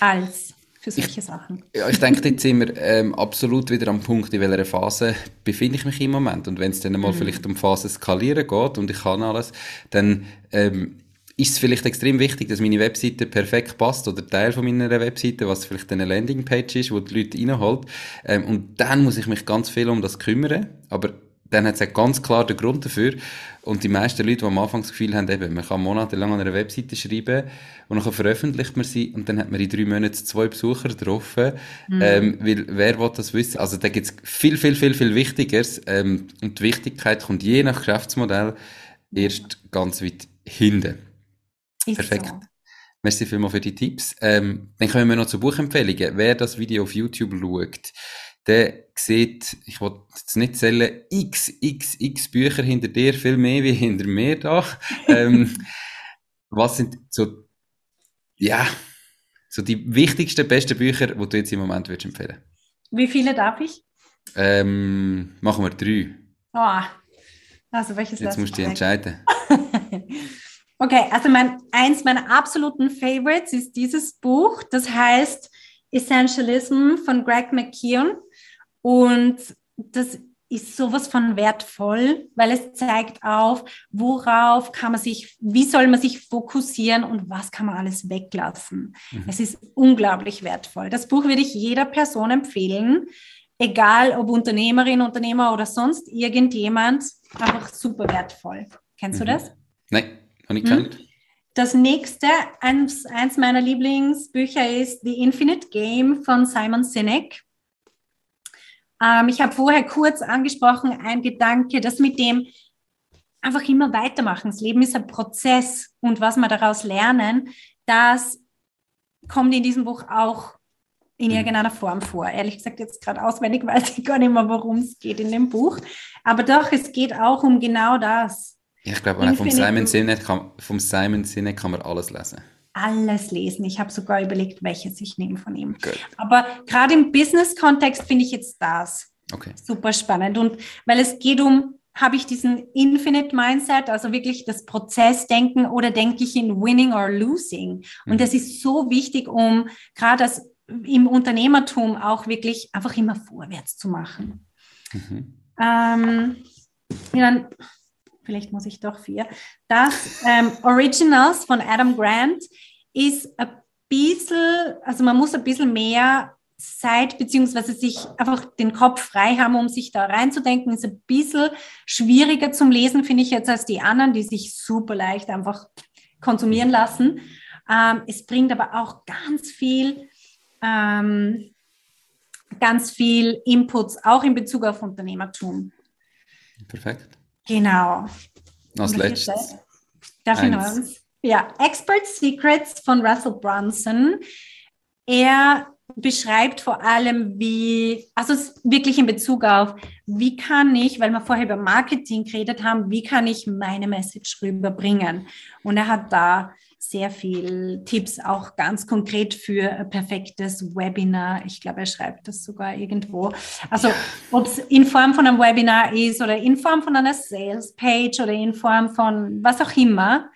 als für solche ich, Sachen. Ja, ich denke, jetzt sind wir ähm, absolut wieder am Punkt, in welcher Phase befinde ich mich im Moment. Und wenn es dann mal mhm. vielleicht um Phase skalieren geht und ich kann alles, dann ähm, ist es vielleicht extrem wichtig, dass meine Webseite perfekt passt oder Teil von meiner Webseite, was vielleicht eine Landingpage ist, wo die Leute reinholt. Ähm, und dann muss ich mich ganz viel um das kümmern. Aber dann hat es ganz klar den Grund dafür. Und die meisten Leute, die am Anfang das Gefühl haben, eben, man kann monatelang an einer Webseite schreiben und dann veröffentlicht man sie und dann hat man in drei Monaten zwei Besucher getroffen. Mhm. Ähm, weil, wer will das wissen? Also da gibt es viel, viel, viel, viel Wichtigeres. Ähm, und die Wichtigkeit kommt je nach Geschäftsmodell erst ganz weit hinten. Ist Perfekt. So. Merci vielmals für die Tipps. Ähm, dann kommen wir noch zu Buchempfehlungen. Wer das Video auf YouTube schaut, der sieht, ich will jetzt nicht zählen, x, x, x Bücher hinter dir, viel mehr wie hinter mir da. ähm, was sind so, ja, so die wichtigsten, besten Bücher, die du jetzt im Moment würdest empfehlen? Wie viele darf ich? Ähm, machen wir drei. Oh, also welches Jetzt musst du dich entscheiden. okay, also mein, eins meiner absoluten Favorites ist dieses Buch. Das heißt Essentialism von Greg McKeown. Und das ist sowas von wertvoll, weil es zeigt auf, worauf kann man sich, wie soll man sich fokussieren und was kann man alles weglassen. Mhm. Es ist unglaublich wertvoll. Das Buch würde ich jeder Person empfehlen, egal ob Unternehmerin, Unternehmer oder sonst irgendjemand, einfach super wertvoll. Kennst mhm. du das? Nein, noch nicht mhm. Das nächste, eins, eins meiner Lieblingsbücher ist The Infinite Game von Simon Sinek. Ähm, ich habe vorher kurz angesprochen, ein Gedanke, das mit dem einfach immer weitermachen. Das Leben ist ein Prozess und was wir daraus lernen, das kommt in diesem Buch auch in mhm. irgendeiner Form vor. Ehrlich gesagt, jetzt gerade auswendig weiß ich gar nicht mehr, worum es geht in dem Buch. Aber doch, es geht auch um genau das. Ich glaube, vom Simon, Sinek kann, vom Simon Sinek kann man alles lesen alles lesen. Ich habe sogar überlegt, welches ich nehme von ihm. Good. Aber gerade im Business-Kontext finde ich jetzt das okay. super spannend. Und weil es geht um, habe ich diesen Infinite Mindset, also wirklich das Prozessdenken oder denke ich in Winning or Losing? Und mhm. das ist so wichtig, um gerade das im Unternehmertum auch wirklich einfach immer vorwärts zu machen. Mhm. Ähm, ja, dann vielleicht muss ich doch vier. Das ähm, Originals von Adam Grant ist ein bisschen, also man muss ein bisschen mehr Zeit beziehungsweise sich einfach den Kopf frei haben, um sich da reinzudenken, ist ein bisschen schwieriger zum Lesen, finde ich jetzt, als die anderen, die sich super leicht einfach konsumieren lassen. Ähm, es bringt aber auch ganz viel, ähm, ganz viel Inputs, auch in Bezug auf Unternehmertum. Perfekt. Genau. Als letztes. Darf ich noch Ja, Expert Secrets von Russell Brunson. Er beschreibt vor allem, wie, also wirklich in Bezug auf, wie kann ich, weil wir vorher über Marketing geredet haben, wie kann ich meine Message rüberbringen? Und er hat da sehr viel Tipps, auch ganz konkret für ein perfektes Webinar. Ich glaube, er schreibt das sogar irgendwo. Also ob es in Form von einem Webinar ist oder in Form von einer Sales-Page oder in Form von was auch immer,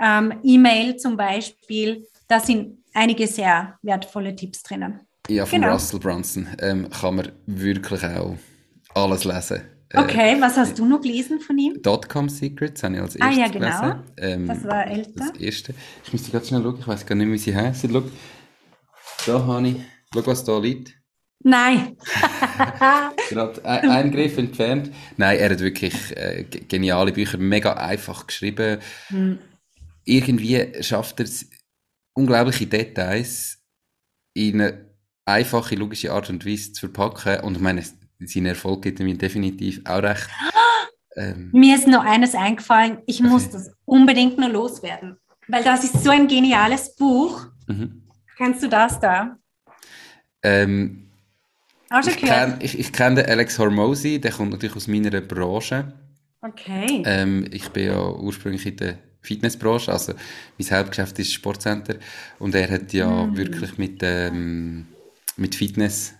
ähm, E-Mail zum Beispiel, da sind einige sehr wertvolle Tipps drinnen. Ja, von genau. Russell Brunson ähm, kann man wirklich auch alles lesen. Äh, okay, was hast du noch gelesen von ihm? Dotcom Secrets habe ich als erstes Ah ja, genau. Ähm, das war älter. Das erste. Ich müsste gerade schnell schauen, ich weiß gar nicht, wie sie heißen. Schau, da habe ich, schau, was da liegt. Nein. gerade ein, ein, Griff entfernt. Nein, er hat wirklich äh, geniale Bücher, mega einfach geschrieben. Hm. Irgendwie schafft er es, unglaubliche Details in eine einfache, logische Art und Weise zu verpacken. Und ich meine, sein Erfolg gibt mir definitiv auch recht. Ähm, mir ist noch eines eingefallen, ich okay. muss das unbedingt nur loswerden, weil das ist so ein geniales Buch. Mhm. Kennst du das da? Ähm, ich kenne ich, ich kenn den Alex Hormozy, der kommt natürlich aus meiner Branche. Okay. Ähm, ich bin ja ursprünglich in der Fitnessbranche, also mein Hauptgeschäft ist Sportcenter und er hat ja mhm. wirklich mit, ähm, mit Fitness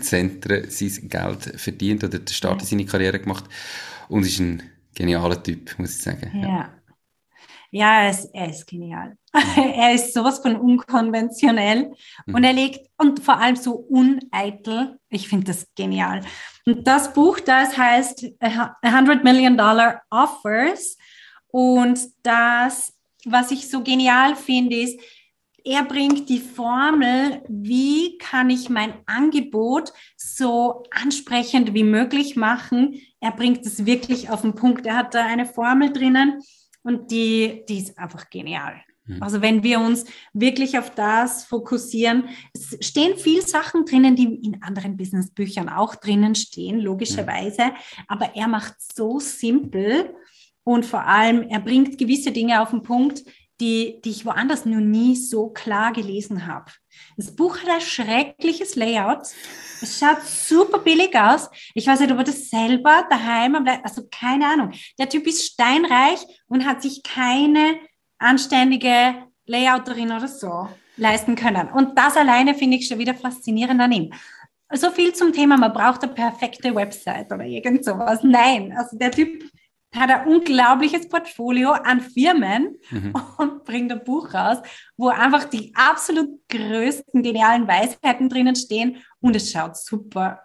Zentren sein Geld verdient oder der Start in seine Karriere gemacht und ist ein genialer Typ, muss ich sagen. Ja, ja, er, ist, er ist genial. er ist sowas von unkonventionell mhm. und er legt, und vor allem so uneitel. Ich finde das genial. Und das Buch, das heißt 100 Million Dollar Offers und das, was ich so genial finde, ist, er bringt die Formel, wie kann ich mein Angebot so ansprechend wie möglich machen. Er bringt es wirklich auf den Punkt. Er hat da eine Formel drinnen und die, die ist einfach genial. Mhm. Also wenn wir uns wirklich auf das fokussieren, es stehen viele Sachen drinnen, die in anderen Businessbüchern auch drinnen stehen, logischerweise, mhm. aber er macht so simpel und vor allem, er bringt gewisse Dinge auf den Punkt, die, die ich woanders noch nie so klar gelesen habe. Das Buch hat ein schreckliches Layout. Es schaut super billig aus. Ich weiß nicht, ob er das selber daheim, also keine Ahnung. Der Typ ist steinreich und hat sich keine anständige Layouterin oder so leisten können. Und das alleine finde ich schon wieder faszinierend an ihm. So viel zum Thema, man braucht eine perfekte Website oder irgend sowas. Nein, also der Typ hat ein unglaubliches Portfolio an Firmen mhm. und bringt ein Buch raus, wo einfach die absolut größten genialen Weisheiten drinnen stehen und es schaut super.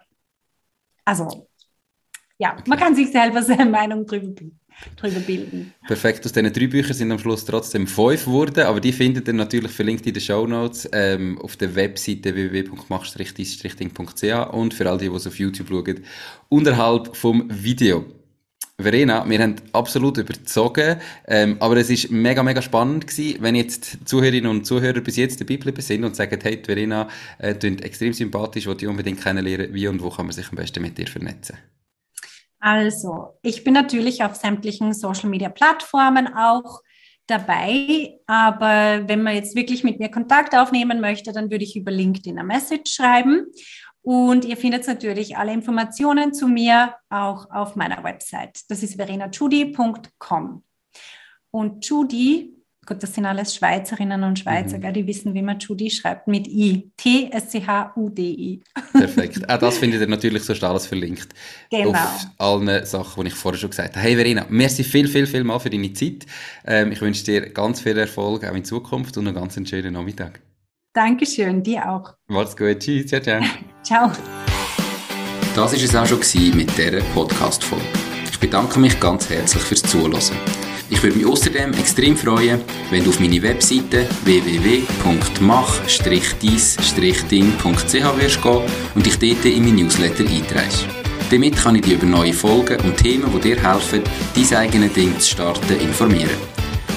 Also, ja, okay. man kann sich selber seine Meinung drüber, drüber bilden. Perfekt, aus diesen drei Büchern sind am Schluss trotzdem fünf geworden, aber die findet ihr natürlich verlinkt in den Show Notes ähm, auf der Webseite www.mach-ding.ch und für all die, die es auf YouTube schauen, unterhalb vom Video. Verena, wir haben absolut überzogen, ähm, aber es ist mega, mega spannend gewesen, wenn jetzt Zuhörerinnen und Zuhörer bis jetzt dabei geblieben sind und sagen, hey, Verena, äh, extrem sympathisch, wollte ich unbedingt kennenlernen, wie und wo kann man sich am besten mit dir vernetzen? Also, ich bin natürlich auf sämtlichen Social-Media-Plattformen auch dabei, aber wenn man jetzt wirklich mit mir Kontakt aufnehmen möchte, dann würde ich über LinkedIn eine Message schreiben und ihr findet natürlich alle Informationen zu mir auch auf meiner Website. Das ist verenachudi.com. Und Judy, gut, das sind alles Schweizerinnen und Schweizer, mhm. die wissen, wie man Judy schreibt, mit I. T-S-C-H-U-D-I. Perfekt. Auch das findet ihr natürlich so alles verlinkt. Genau. Auf allen Sachen, die ich vorher schon gesagt habe. Hey Verena, merci viel, viel, viel mal für deine Zeit. Ähm, ich wünsche dir ganz viel Erfolg auch in Zukunft und einen ganz schönen Nachmittag. Dankeschön, dir auch. Mach's gut. Tschüss. Ciao, ciao. ciao. Das war es auch schon mit dieser Podcast-Folge. Ich bedanke mich ganz herzlich fürs Zuhören. Ich würde mich außerdem extrem freuen, wenn du auf meine Webseite www.mach-dies-ding.ch wirst gehen und dich dort in mein Newsletter einträgst. Damit kann ich dich über neue Folgen und Themen, die dir helfen, dein eigenes Ding zu starten, informieren.